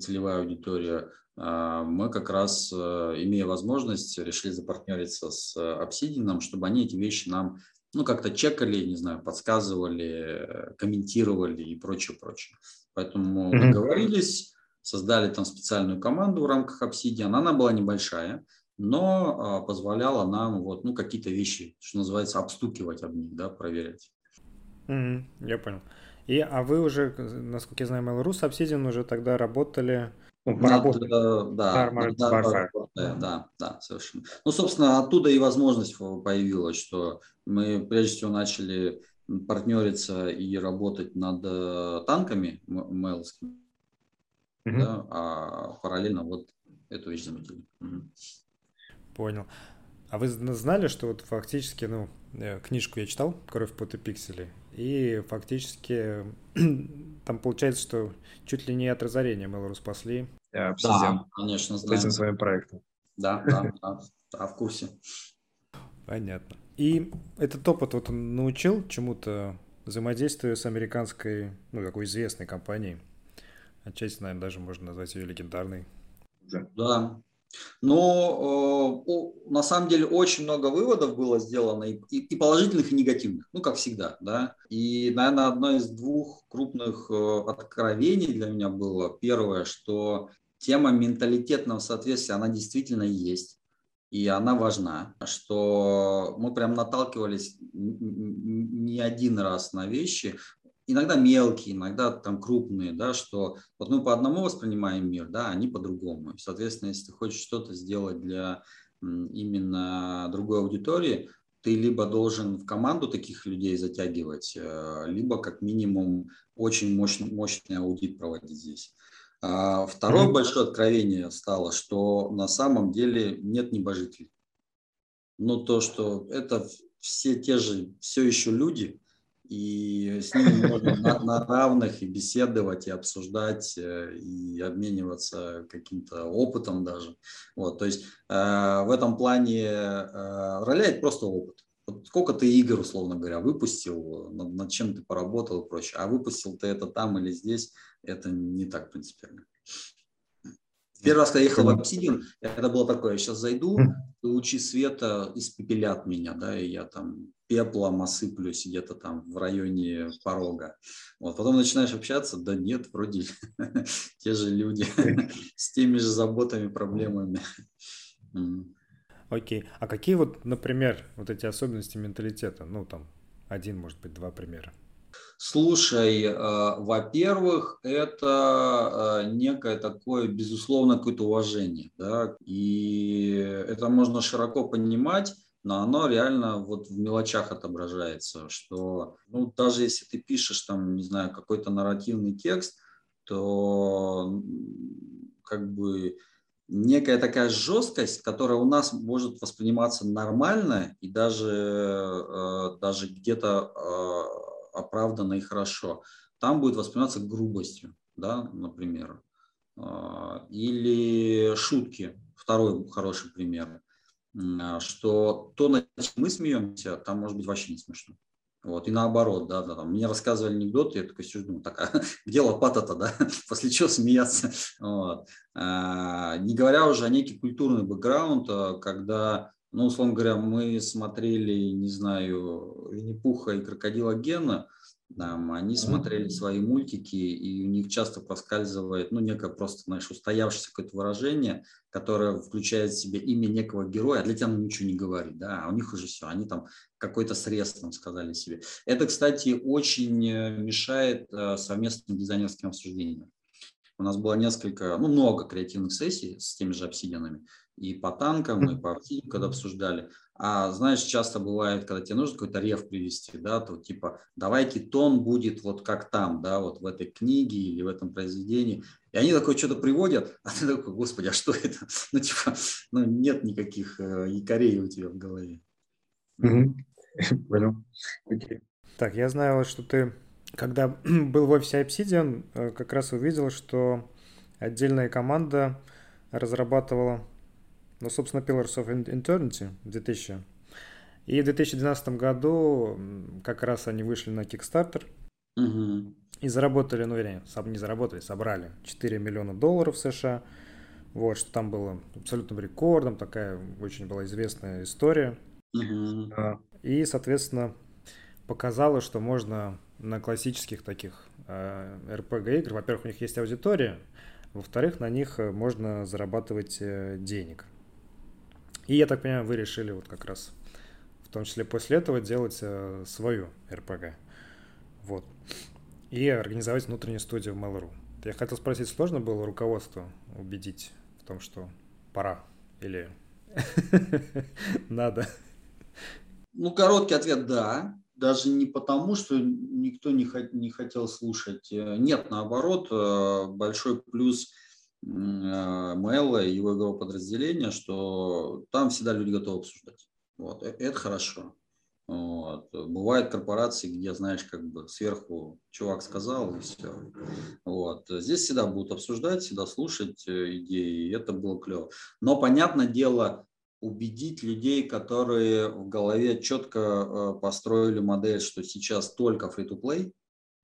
целевая аудитория, мы как раз, э, имея возможность, решили запартнериться с Obsidian, чтобы они эти вещи нам ну, как-то чекали, не знаю, подсказывали, комментировали и прочее, прочее. Поэтому mm-hmm. договорились, создали там специальную команду в рамках Obsidian. Она была небольшая, но а, позволяла нам вот, ну, какие-то вещи, что называется, обстукивать об них, да, проверять. Mm-hmm, я понял. И, а вы уже, насколько я знаю, Mail.ru с Obsidian уже тогда работали ну, поработали. Да, да, совершенно. Ну, собственно, оттуда и возможность появилась, что мы прежде всего начали партнериться и работать над э, танками мейлскими, mm-hmm. да, а параллельно вот эту вещь заметили. Mm-hmm. Понял. А вы знали, что вот фактически, ну, э, книжку я читал «Кровь, пот и пиксели», и фактически там получается, что чуть ли не от разорения Mail.ru спасли. Да, да, конечно, знаем. Этим своим проектом. Да, да, да, да, в курсе. Понятно. И этот опыт вот он научил чему-то взаимодействию с американской, ну, такой известной компанией. Отчасти, наверное, даже можно назвать ее легендарной. Да, но э, на самом деле очень много выводов было сделано, и, положительных, и негативных, ну, как всегда, да. И, наверное, одно из двух крупных э, откровений для меня было. Первое, что тема менталитетного соответствия, она действительно есть, и она важна, что мы прям наталкивались не один раз на вещи, иногда мелкие, иногда там крупные, да, что вот мы по одному воспринимаем мир, да, они по-другому. Соответственно, если ты хочешь что-то сделать для именно другой аудитории, ты либо должен в команду таких людей затягивать, э, либо как минимум очень мощный, мощный аудит проводить здесь. А второе mm-hmm. большое откровение стало, что на самом деле нет небожителей. Ну, то, что это все те же, все еще люди, и с ними можно на, на равных и беседовать, и обсуждать, э, и обмениваться каким-то опытом даже. Вот, то есть э, в этом плане э, роляет просто опыт. Вот сколько ты игр, условно говоря, выпустил, над, над чем ты поработал и прочее, а выпустил ты это там или здесь, это не так принципиально. Первый раз, когда я ехал в Obsidian, это было такое, я сейчас зайду, лучи света испепелят меня, да, и я там пеплом осыплюсь где-то там в районе порога. Вот, потом начинаешь общаться, да нет, вроде те же люди с теми же заботами, проблемами. Окей. А какие вот, например, вот эти особенности менталитета? Ну, там, один, может быть, два примера. Слушай, э, во-первых, это э, некое такое, безусловно, какое-то уважение, да, и это можно широко понимать, но оно реально вот в мелочах отображается, что, ну, даже если ты пишешь там, не знаю, какой-то нарративный текст, то как бы некая такая жесткость, которая у нас может восприниматься нормально и даже, э, даже где-то оправданно и хорошо, там будет восприниматься грубостью, да, например. А, или шутки, второй хороший пример, а, что то, на чем мы смеемся, там может быть вообще не смешно. Вот, и наоборот, да, да, там, мне рассказывали анекдоты, я такой сижу, думаю, так, а где лопата-то, да, после чего смеяться, вот. а, не говоря уже о некий культурный бэкграунд, когда ну, условно говоря, мы смотрели, не знаю, Винни-Пуха и Крокодила Гена, там, они смотрели свои мультики, и у них часто проскальзывает, ну, некое просто, знаешь, устоявшееся какое-то выражение, которое включает в себе имя некого героя, а для тебя оно ничего не говорит, да, а у них уже все, они там какой-то срез там сказали себе. Это, кстати, очень э, мешает э, совместным дизайнерским обсуждениям. У нас было несколько, ну, много креативных сессий с теми же обсидианами, и по танкам, и по обсидиану, когда обсуждали. А знаешь, часто бывает, когда тебе нужно какой-то рев привести, да, то типа давайте тон будет вот как там, да, вот в этой книге или в этом произведении. И они такое что-то приводят, а ты такой, господи, а что это? Ну, типа, ну, нет никаких э, якорей у тебя в голове. Понял. Так, я знаю, что ты, когда был в офисе Obsidian, э, как раз увидел, что отдельная команда разрабатывала ну, собственно, Pillars of Eternity 2000. И в 2012 году как раз они вышли на Kickstarter. Угу. И заработали, ну, вернее, не заработали, собрали 4 миллиона долларов США. Вот, что там было абсолютным рекордом, такая очень была известная история. Угу. И, соответственно, показало, что можно на классических таких э, RPG игр, во-первых, у них есть аудитория, во-вторых, на них э, можно зарабатывать э, денег. И я так понимаю, вы решили вот как раз, в том числе после этого, делать э, свою RPG. Вот. И организовать внутреннюю студию в Mail.ru. Я хотел спросить, сложно было руководство убедить в том, что пора или надо? Ну, короткий ответ – да. Даже не потому, что никто не, не хотел слушать. Нет, наоборот, большой плюс – Мэла и его, его подразделения, что там всегда люди готовы обсуждать. Вот. Э, это хорошо. Вот. Бывают корпорации, где, знаешь, как бы сверху чувак сказал и все. Вот. Здесь всегда будут обсуждать, всегда слушать э, идеи, и это было клево. Но, понятное дело, убедить людей, которые в голове четко э, построили модель, что сейчас только free-to-play,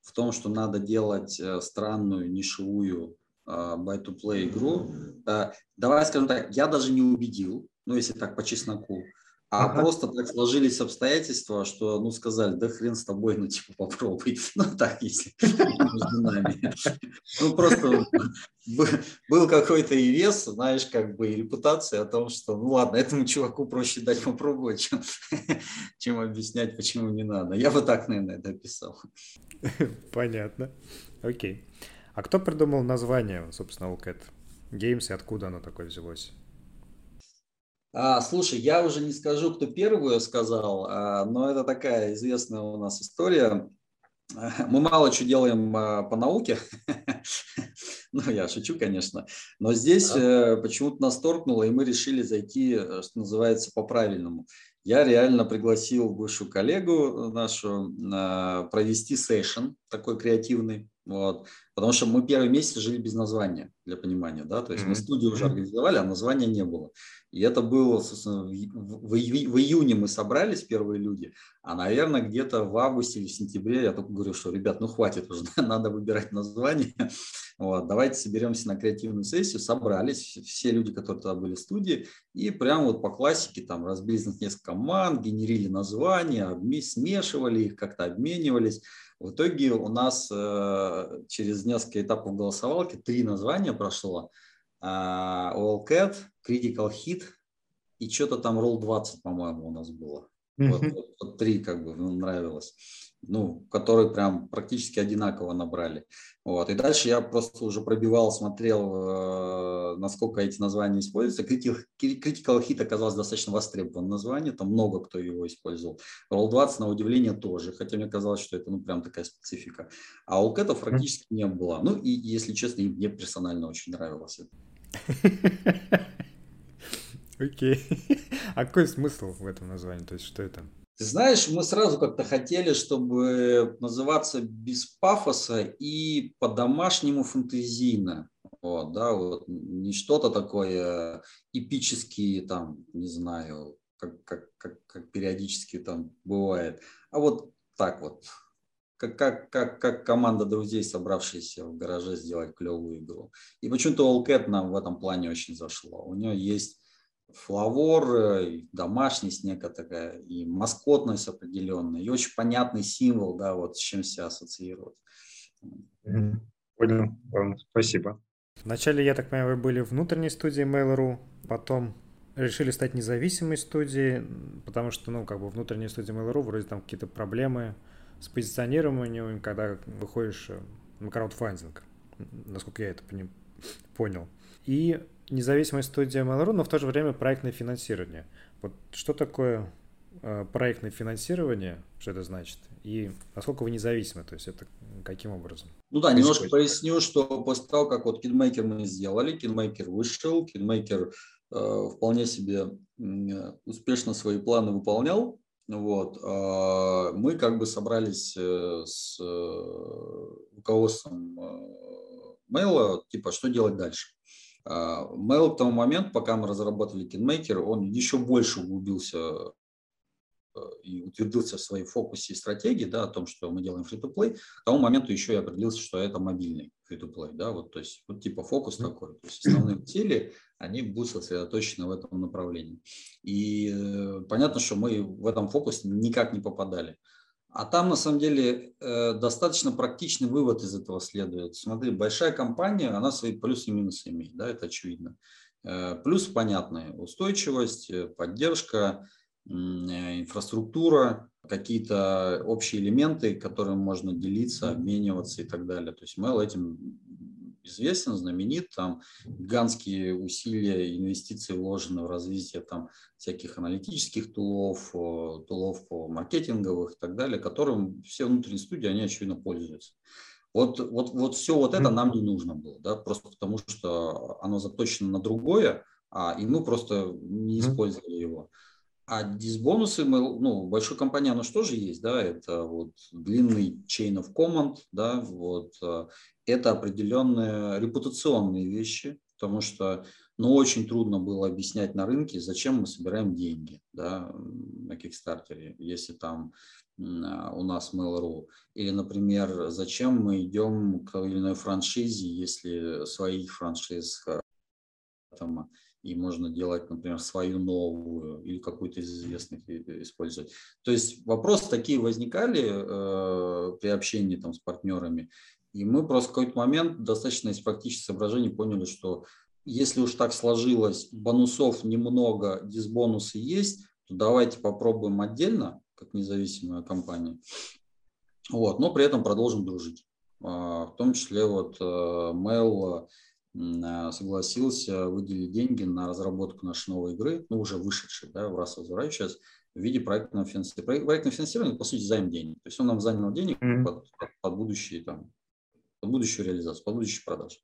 в том, что надо делать странную нишевую buy-to-play игру. Давай скажем так, я даже не убедил, ну если так по чесноку, а ага. просто так сложились обстоятельства, что, ну, сказали, да хрен с тобой, ну, типа, попробуй. Ну, так, если между нами. Ну, просто был какой-то и вес, знаешь, как бы, и репутация о том, что, ну, ладно, этому чуваку проще дать попробовать, чем, чем объяснять, почему не надо. Я бы так, наверное, это описал. Понятно. Окей. А кто придумал название, собственно, Allcat Games и откуда оно такое взялось? А, слушай, я уже не скажу, кто первую сказал, а, но это такая известная у нас история. Мы мало что делаем а, по науке, ну я шучу, конечно, но здесь а. почему-то нас торкнуло, и мы решили зайти, э, что называется, по-правильному. Я реально пригласил бывшую коллегу нашу а, провести сейшн такой креативный, вот. Потому что мы первый месяц жили без названия, для понимания, да, то есть mm-hmm. мы студию уже организовали, а названия не было. И это было, собственно, в, в, в июне мы собрались, первые люди, а, наверное, где-то в августе или в сентябре я только говорю, что, ребят, ну хватит уже, надо выбирать название, вот, давайте соберемся на креативную сессию, собрались, все люди, которые тогда были в студии, и прямо вот по классике там разбились на несколько команд, генерили названия, смешивали их, как-то обменивались, в итоге у нас э, через несколько этапов голосовалки три названия прошло. Э, Wildcat, Critical Hit и что-то там Roll 20, по-моему, у нас было. Mm-hmm. Вот, вот, вот три как бы нравилось ну, которые прям практически одинаково набрали. Вот. И дальше я просто уже пробивал, смотрел, э, насколько эти названия используются. Critical, Critical Hit оказалось достаточно востребованным название, там много кто его использовал. Roll 20, на удивление, тоже, хотя мне казалось, что это ну, прям такая специфика. А у Кэтов практически не было. Ну и, если честно, мне персонально очень нравилось это. Окей. А какой смысл в этом названии? То есть что это? Ты знаешь, мы сразу как-то хотели, чтобы называться без пафоса и по-домашнему фантазийно. Вот, да, вот не что-то такое эпические, там, не знаю, как, как, как, как периодически там бывает, а вот так вот, как, как, как, как команда друзей, собравшаяся в гараже сделать клевую игру. И почему-то Allcat нам в этом плане очень зашло. У нее есть флавор, э, домашность некая и маскотность определенная, и очень понятный символ, да, вот с чем себя ассоциировать. Понял, спасибо. Вначале, я так понимаю, вы были внутренней студией Mail.ru, потом решили стать независимой студией, потому что, ну, как бы внутренняя студия Mail.ru, вроде там какие-то проблемы с позиционированием, когда выходишь на краудфандинг, насколько я это понял. И независимая студия Mail.ru, но в то же время проектное финансирование. Вот что такое э, проектное финансирование, что это значит, и насколько вы независимы, то есть это каким образом? Ну да, немножко поясню, что после того, как вот KidMaker мы сделали, KidMaker вышел, KidMaker э, вполне себе э, успешно свои планы выполнял, вот, э, мы как бы собрались э, с э, руководством Mail, типа, что делать дальше. Mail к тому моменту, пока мы разработали KinMaker, он еще больше углубился и утвердился в своей фокусе и стратегии, да, о том, что мы делаем free-to-play, к тому моменту еще и определился, что это мобильный free-to-play, да, вот, то есть вот типа фокус такой, то есть основные цели, они будут сосредоточены в этом направлении. И э, понятно, что мы в этом фокус никак не попадали. А там, на самом деле, э, достаточно практичный вывод из этого следует. Смотри, большая компания, она свои плюсы и минусы имеет, да, это очевидно. Э, плюс понятные – устойчивость, э, поддержка, инфраструктура, какие-то общие элементы, которыми можно делиться, обмениваться и так далее. То есть Mail этим известен, знаменит, там гигантские усилия, инвестиции вложены в развитие там всяких аналитических тулов, тулов по маркетинговых и так далее, которым все внутренние студии, они очевидно пользуются. Вот, вот, вот все вот это нам не нужно было, да, просто потому что оно заточено на другое, а, и мы просто не использовали его. А дисбонусы мы, ну, большой компании оно что же есть, да, это вот длинный chain of command, да, вот, э, это определенные репутационные вещи, потому что, ну, очень трудно было объяснять на рынке, зачем мы собираем деньги, да, на Kickstarter, если там а, у нас Mail.ru, или, например, зачем мы идем к иной франшизе, если своих франшиз э, там, и можно делать, например, свою новую или какую-то из известных использовать. То есть вопросы такие возникали э, при общении там, с партнерами, и мы просто в какой-то момент достаточно из практических соображений поняли, что если уж так сложилось, бонусов немного, дисбонусы есть, то давайте попробуем отдельно, как независимая компания, вот, но при этом продолжим дружить. А, в том числе вот э, Mail согласился выделить деньги на разработку нашей новой игры, ну, уже вышедшей, да, в раз возвращаюсь сейчас, в виде проектного финансирования. Проектное финансирование, по сути, займ денег. То есть он нам занял денег mm-hmm. под, под, под будущие там, под будущую реализацию, под будущие продажи.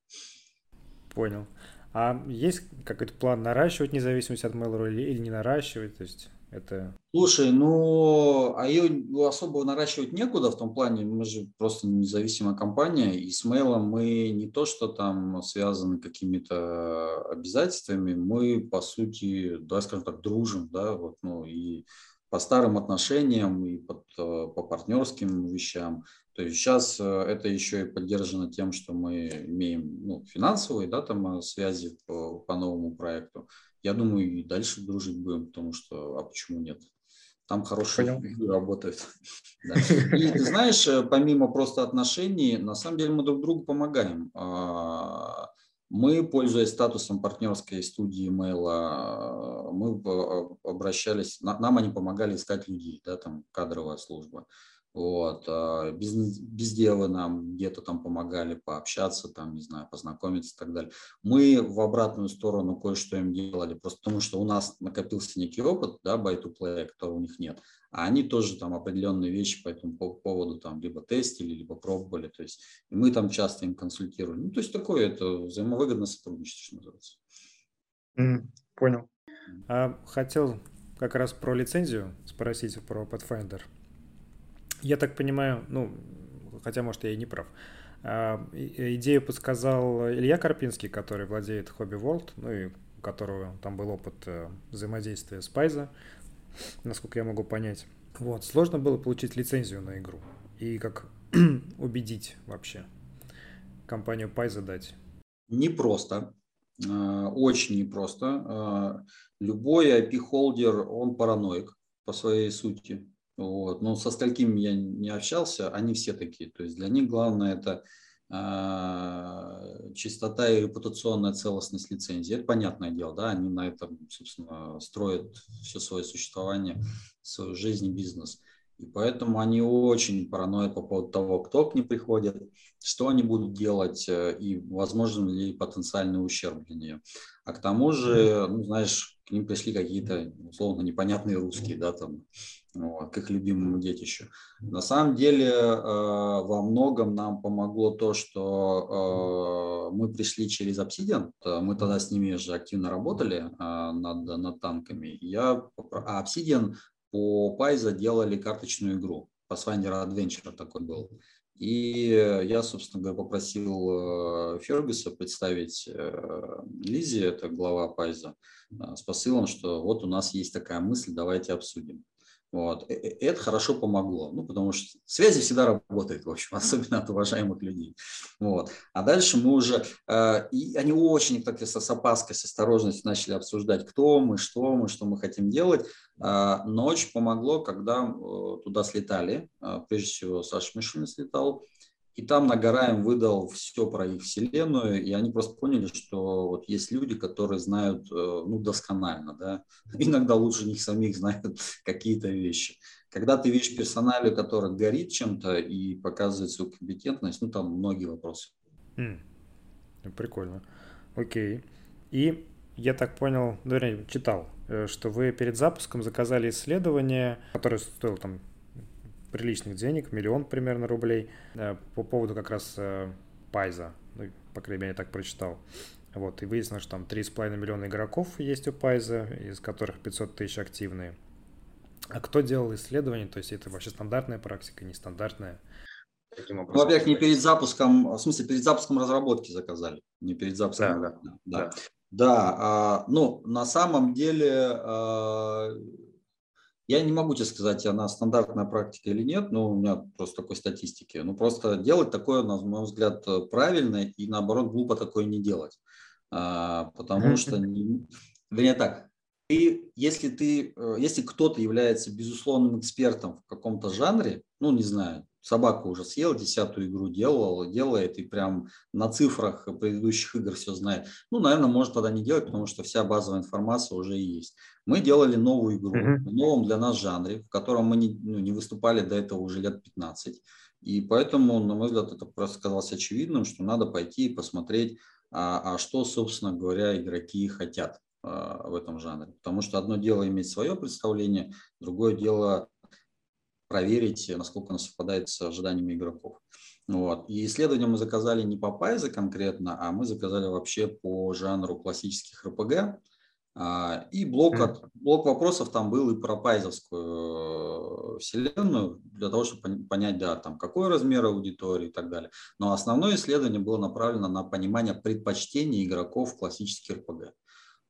Понял. А есть какой-то план наращивать независимость от Mail.ru или, или не наращивать? То есть это... Слушай, ну, а ее особо наращивать некуда в том плане, мы же просто независимая компания, и с Mail мы не то, что там связаны какими-то обязательствами, мы, по сути, да, скажем так, дружим, да, вот, ну, и по старым отношениям, и под, э, по партнерским вещам. То есть сейчас э, это еще и поддержано тем, что мы имеем ну, финансовые да, там, связи по, по новому проекту я думаю, и дальше дружить будем, потому что, а почему нет? Там хорошие люди работают. Да. И ты знаешь, э, помимо просто отношений, на самом деле мы друг другу помогаем. А, мы, пользуясь статусом партнерской студии имейла, мы обращались, нам они помогали искать людей, да, там кадровая служба. Вот. А, без, без дела нам где-то там помогали пообщаться, там, не знаю, познакомиться и так далее. Мы в обратную сторону кое-что им делали, просто потому что у нас накопился некий опыт, да, by to play, которого у них нет. А они тоже там определенные вещи по этому поводу там либо тестили, либо пробовали. То есть и мы там часто им консультируем. Ну, то есть такое это взаимовыгодное сотрудничество, что называется. Mm, понял. А, хотел как раз про лицензию спросить про Pathfinder. Я так понимаю, ну, хотя, может, я и не прав. А, идею подсказал Илья Карпинский, который владеет Hobby World, ну и у которого там был опыт э, взаимодействия с Пайза, насколько я могу понять. Вот, сложно было получить лицензию на игру. И как убедить вообще компанию Пайза дать? Непросто. А, очень непросто. А, любой IP-холдер, он параноик по своей сути. Вот. Но со сколькими я не общался, они все такие. То есть для них главное это э, чистота и репутационная целостность лицензии. Это понятное дело, да, они на этом, собственно, строят все свое существование, свою жизнь и бизнес. И поэтому они очень параноят по поводу того, кто к ним приходит, что они будут делать э, и возможен ли потенциальный ущерб для нее. А к тому же, ну, знаешь, к ним пришли какие-то, условно, непонятные русские, да, там, вот, к их любимому детищу. На самом деле э, во многом нам помогло то, что э, мы пришли через Obsidian, мы тогда с ними же активно работали э, над, над танками. Я, а Obsidian по Paizo делали карточную игру, Pathfinder Adventure такой был. И я, собственно говоря, попросил Фергюса представить Лизе, это глава Пайза, с посылом, что вот у нас есть такая мысль, давайте обсудим. Вот. Это хорошо помогло, ну, потому что связи всегда работают, в общем, особенно от уважаемых людей. Вот. А дальше мы уже, э, и они очень так с опаской, с осторожностью начали обсуждать, кто мы, что мы, что мы хотим делать. Э, но очень помогло, когда э, туда слетали, э, прежде всего Саша Мишин слетал, и там Нагораем выдал все про их вселенную, и они просто поняли, что вот есть люди, которые знают э, ну, досконально, да, иногда лучше них самих знают какие-то вещи. Когда ты видишь персоналию, который горит чем-то и показывает свою компетентность, ну там многие вопросы. Mm. Прикольно. Окей. И я так понял, ну, читал, э, что вы перед запуском заказали исследование, которое стоило там приличных денег, миллион примерно рублей, э, по поводу как раз э, Пайза, ну, по крайней мере, я так прочитал. Вот, и выяснилось, что там 3,5 миллиона игроков есть у Пайза, из которых 500 тысяч активные. А кто делал исследование? То есть это вообще стандартная практика, нестандартная? Ну, во-первых, не перед запуском, в смысле, перед запуском разработки заказали, не перед запуском. Да, да. да. да. да а, ну, на самом деле а, я не могу тебе сказать, она стандартная практика или нет, но у меня просто такой статистики. Ну, просто делать такое, на мой взгляд, правильно и, наоборот, глупо такое не делать. А, потому что, вернее так, и если ты, э, если кто-то является безусловным экспертом в каком-то жанре, ну, не знаю, собаку уже съел, десятую игру делал, делает и прям на цифрах предыдущих игр все знает, ну, наверное, может тогда не делать, потому что вся базовая информация уже есть. Мы делали новую игру mm-hmm. в новом для нас жанре, в котором мы не, ну, не выступали до этого уже лет 15. И поэтому, на мой взгляд, это просто казалось очевидным, что надо пойти и посмотреть, а, а что, собственно говоря, игроки хотят а, в этом жанре. Потому что одно дело иметь свое представление, другое дело проверить, насколько оно совпадает с ожиданиями игроков. Вот. И исследование мы заказали не по Пайзе конкретно, а мы заказали вообще по жанру классических РПГ. А, и блок, от, блок вопросов там был и про пайзовскую э, вселенную, для того, чтобы понять, да, там, какой размер аудитории и так далее. Но основное исследование было направлено на понимание предпочтений игроков в классических РПГ.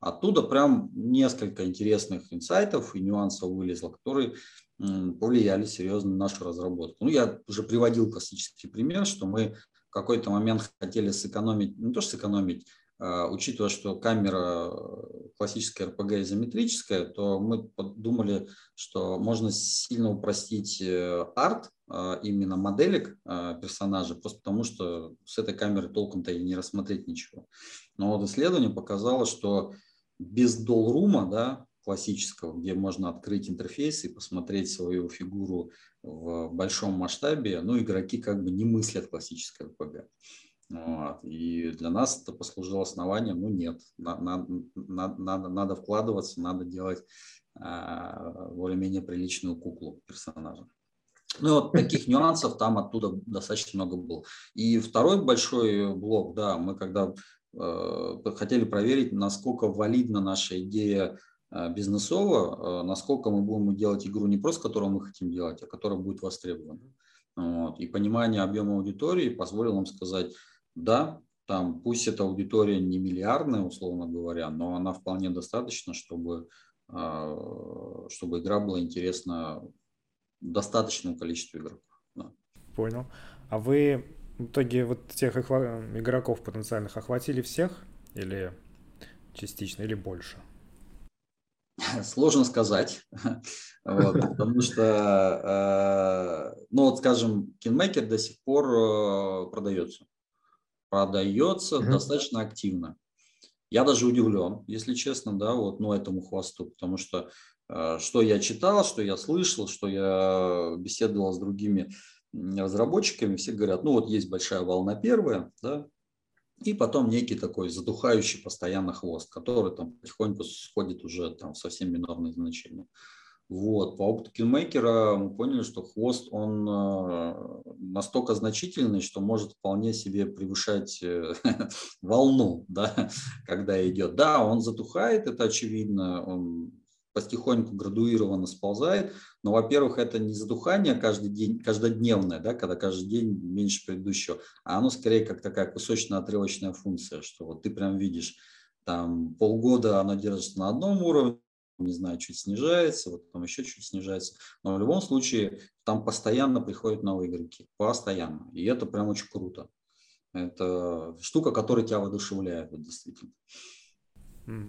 Оттуда прям несколько интересных инсайтов и нюансов вылезло, которые повлияли серьезно на нашу разработку. Ну, я уже приводил классический пример, что мы в какой-то момент хотели сэкономить, не то что сэкономить, а, учитывая, что камера э, классическая RPG изометрическая, то мы подумали, что можно сильно упростить э, арт, а, именно моделек а, персонажа, просто потому что с этой камеры толком-то и не рассмотреть ничего. Но вот исследование показало, что без долрума, да, классического, где можно открыть интерфейс и посмотреть свою фигуру в большом масштабе, ну, игроки как бы не мыслят классическое RPG. Вот. И для нас это послужило основанием, ну нет, надо, надо, надо вкладываться, надо делать э, более-менее приличную куклу персонажа. Ну вот таких нюансов там оттуда достаточно много было. И второй большой блок, да, мы когда э, хотели проверить, насколько валидна наша идея бизнесово, э, насколько мы будем делать игру не просто, которую мы хотим делать, а которая будет востребована. Вот. И понимание объема аудитории позволило нам сказать, да, там пусть эта аудитория не миллиардная, условно говоря, но она вполне достаточно, чтобы, а, чтобы игра была интересна достаточному количеству игроков. Да. Понял. А вы в итоге вот тех игроков потенциальных охватили всех или частично, или больше? Сложно сказать, вот, потому что, э, ну вот, скажем, Кинмейкер до сих пор э, продается продается mm-hmm. достаточно активно. Я даже удивлен, если честно, да, вот, ну, этому хвосту, потому что э, что я читал, что я слышал, что я беседовал с другими разработчиками, все говорят, ну, вот есть большая волна первая, да, и потом некий такой задухающий постоянно хвост, который там потихоньку сходит уже там совсем минорные значения. Вот. По опыту кинмейкера мы поняли, что хвост, он э, настолько значительный, что может вполне себе превышать э, волну, да, когда идет. Да, он затухает, это очевидно, он потихоньку градуированно сползает, но, во-первых, это не затухание каждый день, каждодневное, да, когда каждый день меньше предыдущего, а оно скорее как такая кусочно-отрывочная функция, что вот ты прям видишь, там полгода оно держится на одном уровне, не знаю, чуть снижается, вот там еще чуть снижается. Но в любом случае там постоянно приходят новые игроки, постоянно. И это прям очень круто. Это штука, которая тебя воодушевляет, вот, действительно.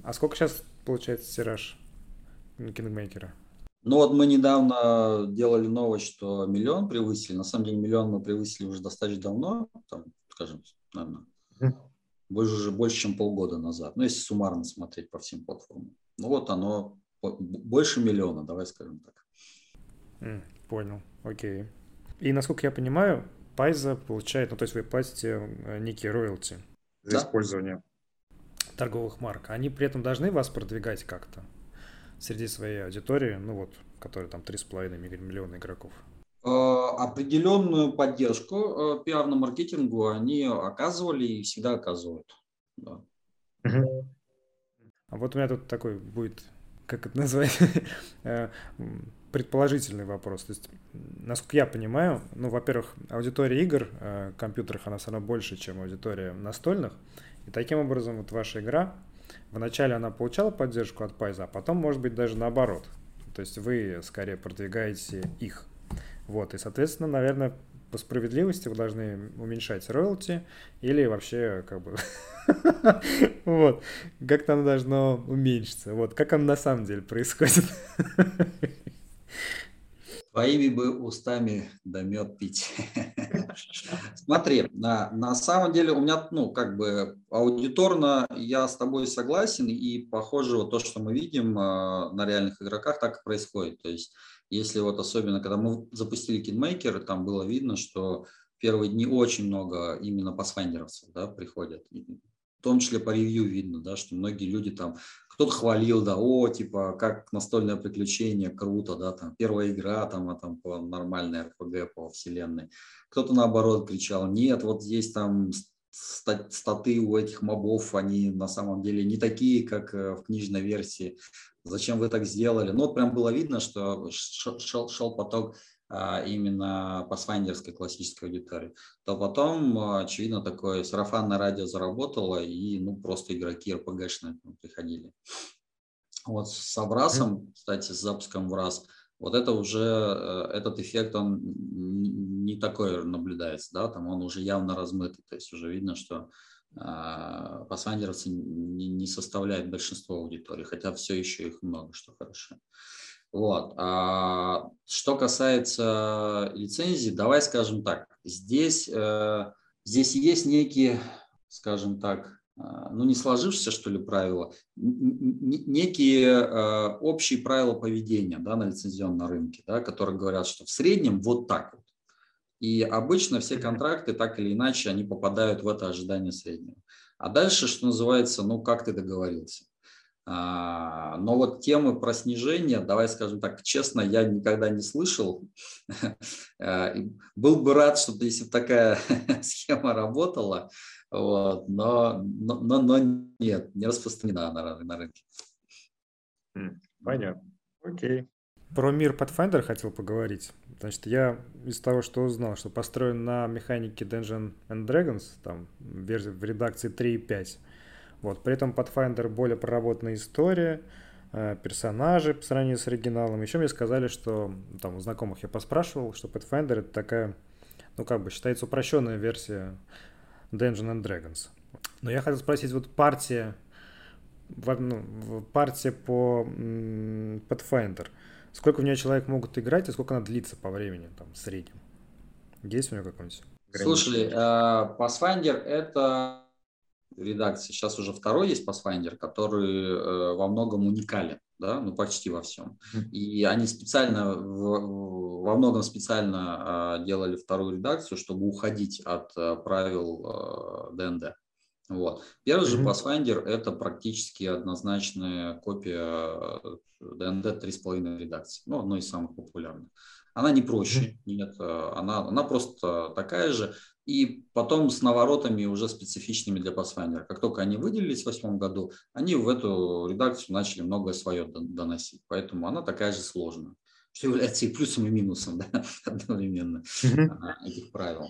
А сколько сейчас получается тираж кингмейкера? Ну вот мы недавно делали новость, что миллион превысили. На самом деле миллион мы превысили уже достаточно давно, там, скажем, наверное, больше, уже больше, чем полгода назад. Ну, если суммарно смотреть по всем платформам. Ну вот оно больше миллиона, давай скажем так. Mm, понял, окей. И насколько я понимаю, Пайза получает, ну то есть вы платите э, некие роялти. За да? использование. Торговых марк. Они при этом должны вас продвигать как-то среди своей аудитории, ну вот, которая там 3,5 миллиона игроков. Э, определенную поддержку э, пиарному маркетингу они оказывали и всегда оказывают. Да. А вот у меня тут такой будет, как это назвать, э, предположительный вопрос. То есть, насколько я понимаю, ну, во-первых, аудитория игр э, компьютерах, она все равно больше, чем аудитория настольных. И таким образом вот ваша игра, вначале она получала поддержку от Пайза, а потом, может быть, даже наоборот. То есть вы скорее продвигаете их. Вот, и, соответственно, наверное, по справедливости вы должны уменьшать роялти или вообще как бы вот как-то оно должно уменьшиться. Вот как оно на самом деле происходит. Твоими бы устами да мед пить. Смотри, на, на самом деле у меня, ну, как бы аудиторно я с тобой согласен, и похоже вот то, что мы видим э, на реальных игроках, так и происходит. То есть если вот особенно, когда мы запустили KidMaker, там было видно, что первые дни очень много именно пасфайндеровцев да, приходят. В том числе по ревью видно, да, что многие люди там, кто-то хвалил, да, о, типа, как настольное приключение, круто, да, там, первая игра, там, а там по нормальной РПГ по вселенной. Кто-то наоборот кричал, нет, вот здесь там статы у этих мобов, они на самом деле не такие, как э, в книжной версии. Зачем вы так сделали? Ну, вот прям было видно, что шел, шел поток именно по свайндерской классической аудитории. То потом, а, очевидно, такое сарафанное радио заработало, и ну, просто игроки РПГшные приходили. Вот с Абрасом, кстати, с запуском в раз, вот это уже, э, этот эффект, он не такой наблюдается, да, там он уже явно размытый, то есть уже видно, что а, пасвандеровцы не, не составляют большинство аудитории, хотя все еще их много, что хорошо. Вот. А, что касается лицензии, давай скажем так, здесь, э, здесь есть некие, скажем так, а, ну не сложившиеся что ли правила, некие э, общие правила поведения да, на лицензионном рынке, да, которые говорят, что в среднем вот так вот. И обычно все контракты так или иначе они попадают в это ожидание среднего. А дальше, что называется, ну как ты договорился. А, но вот темы про снижение, давай скажем так, честно, я никогда не слышал. Э, был бы рад, чтобы если бы такая схема работала, вот, но, но, но, но нет, не распространена на, на рынке. Понятно. Окей. Про мир Pathfinder хотел поговорить. Значит, я из того, что узнал, что построен на механике Dungeon and Dragons, там в редакции 3.5. Вот, при этом Pathfinder более проработанная история, э, персонажи по сравнению с оригиналом. Еще мне сказали, что там у знакомых я поспрашивал, что Pathfinder это такая, ну как бы считается упрощенная версия Dungeon and Dragons. Но я хотел спросить, вот партия, ну, партия по Pathfinder – Сколько в нее человек могут играть и сколько она длится по времени, там, в среднем? Есть у нее какой-нибудь? Слушай, э, Pathfinder это редакция. Сейчас уже второй есть Pathfinder, который э, во многом уникален, да, ну почти во всем. И они специально, во многом специально э, делали вторую редакцию, чтобы уходить от правил ДНД. Вот. Первый mm-hmm. же Pathfinder – это практически однозначная копия DND 3.5 редакции, ну, одной из самых популярных. Она не проще, mm-hmm. нет, э, она, она просто такая же. И потом с наворотами уже специфичными для Pathfinder. Как только они выделились в восьмом году, они в эту редакцию начали многое свое доносить. Поэтому она такая же сложная, что является и плюсом, и минусом да, одновременно mm-hmm. этих правил.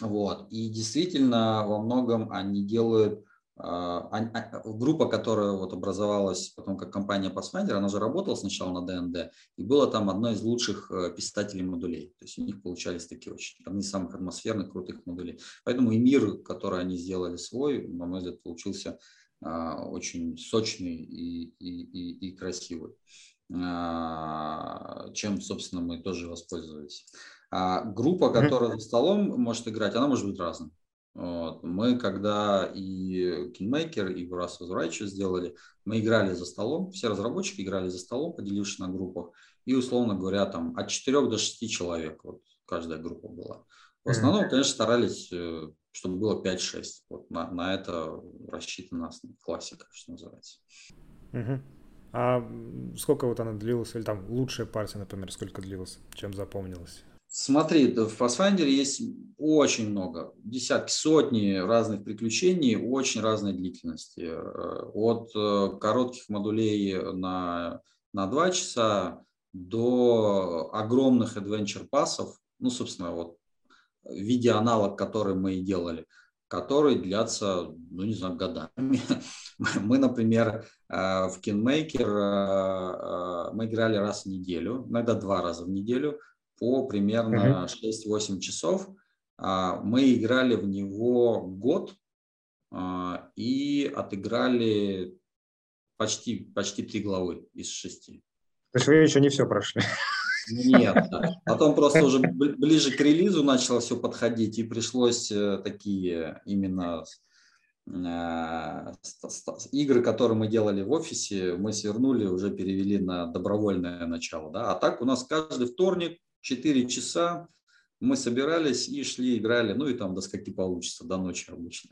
Вот. И действительно, во многом они делают а, а, группа, которая вот образовалась потом как компания Pathfinder, она же работала сначала на ДНД, и было там одно из лучших э, писателей модулей. То есть у них получались такие очень, одни из самых атмосферных, крутых модулей. Поэтому и мир, который они сделали свой, на мой взгляд, получился а, очень сочный и, и, и, и красивый, чем, собственно, мы тоже воспользовались. А группа, которая за столом может играть, она может быть разной. Вот. Мы, когда и Kingmaker, и Wrath of Righteous сделали, мы играли за столом, все разработчики играли за столом, поделившись на группах, и, условно говоря, там от 4 до 6 человек вот, каждая группа была. В основном, конечно, старались, э, чтобы было 5-6. Вот на, на это рассчитана классика, что называется. Угу. А сколько вот она длилась, или там лучшая партия, например, сколько длилась, чем запомнилась? Смотри, в Pathfinder есть очень много, десятки, сотни разных приключений, очень разной длительности. Э, от э, коротких модулей на, на 2 часа до огромных adventure пассов, ну, собственно, вот в виде аналог, который мы и делали, которые длятся, ну, не знаю, годами. Мы, например, э, в Kingmaker мы играли раз в неделю, иногда два раза в неделю, по примерно uh-huh. 6-8 часов. А, мы играли в него год а, и отыграли почти, почти три главы из шести. То есть вы еще не все прошли? Нет, потом просто уже ближе к релизу начало все подходить, и пришлось э, такие именно э, игры, которые мы делали в офисе, мы свернули, уже перевели на добровольное начало. Да? А так у нас каждый вторник 4 часа мы собирались и шли, играли, ну и там до скольки получится, до ночи обычно.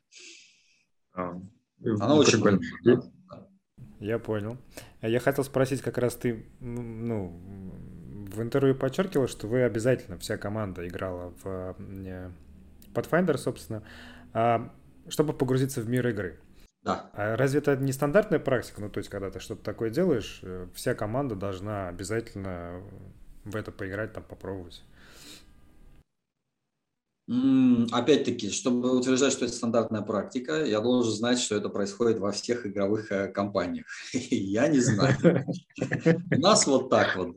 А, Она ну, очень прикольно. Я понял. Я хотел спросить, как раз ты, ну, в интервью подчеркивал, что вы обязательно, вся команда играла в Pathfinder, собственно, а, чтобы погрузиться в мир игры. Да. А разве это не стандартная практика? Ну, то есть, когда ты что-то такое делаешь, э, вся команда должна обязательно в это поиграть, там попробовать? Опять-таки, чтобы утверждать, что это стандартная практика, я должен знать, что это происходит во всех игровых э, компаниях. Я не знаю. У нас вот так вот.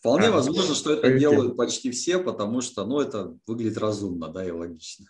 Вполне возможно, что это делают почти все, потому что ну, это выглядит разумно да, и логично.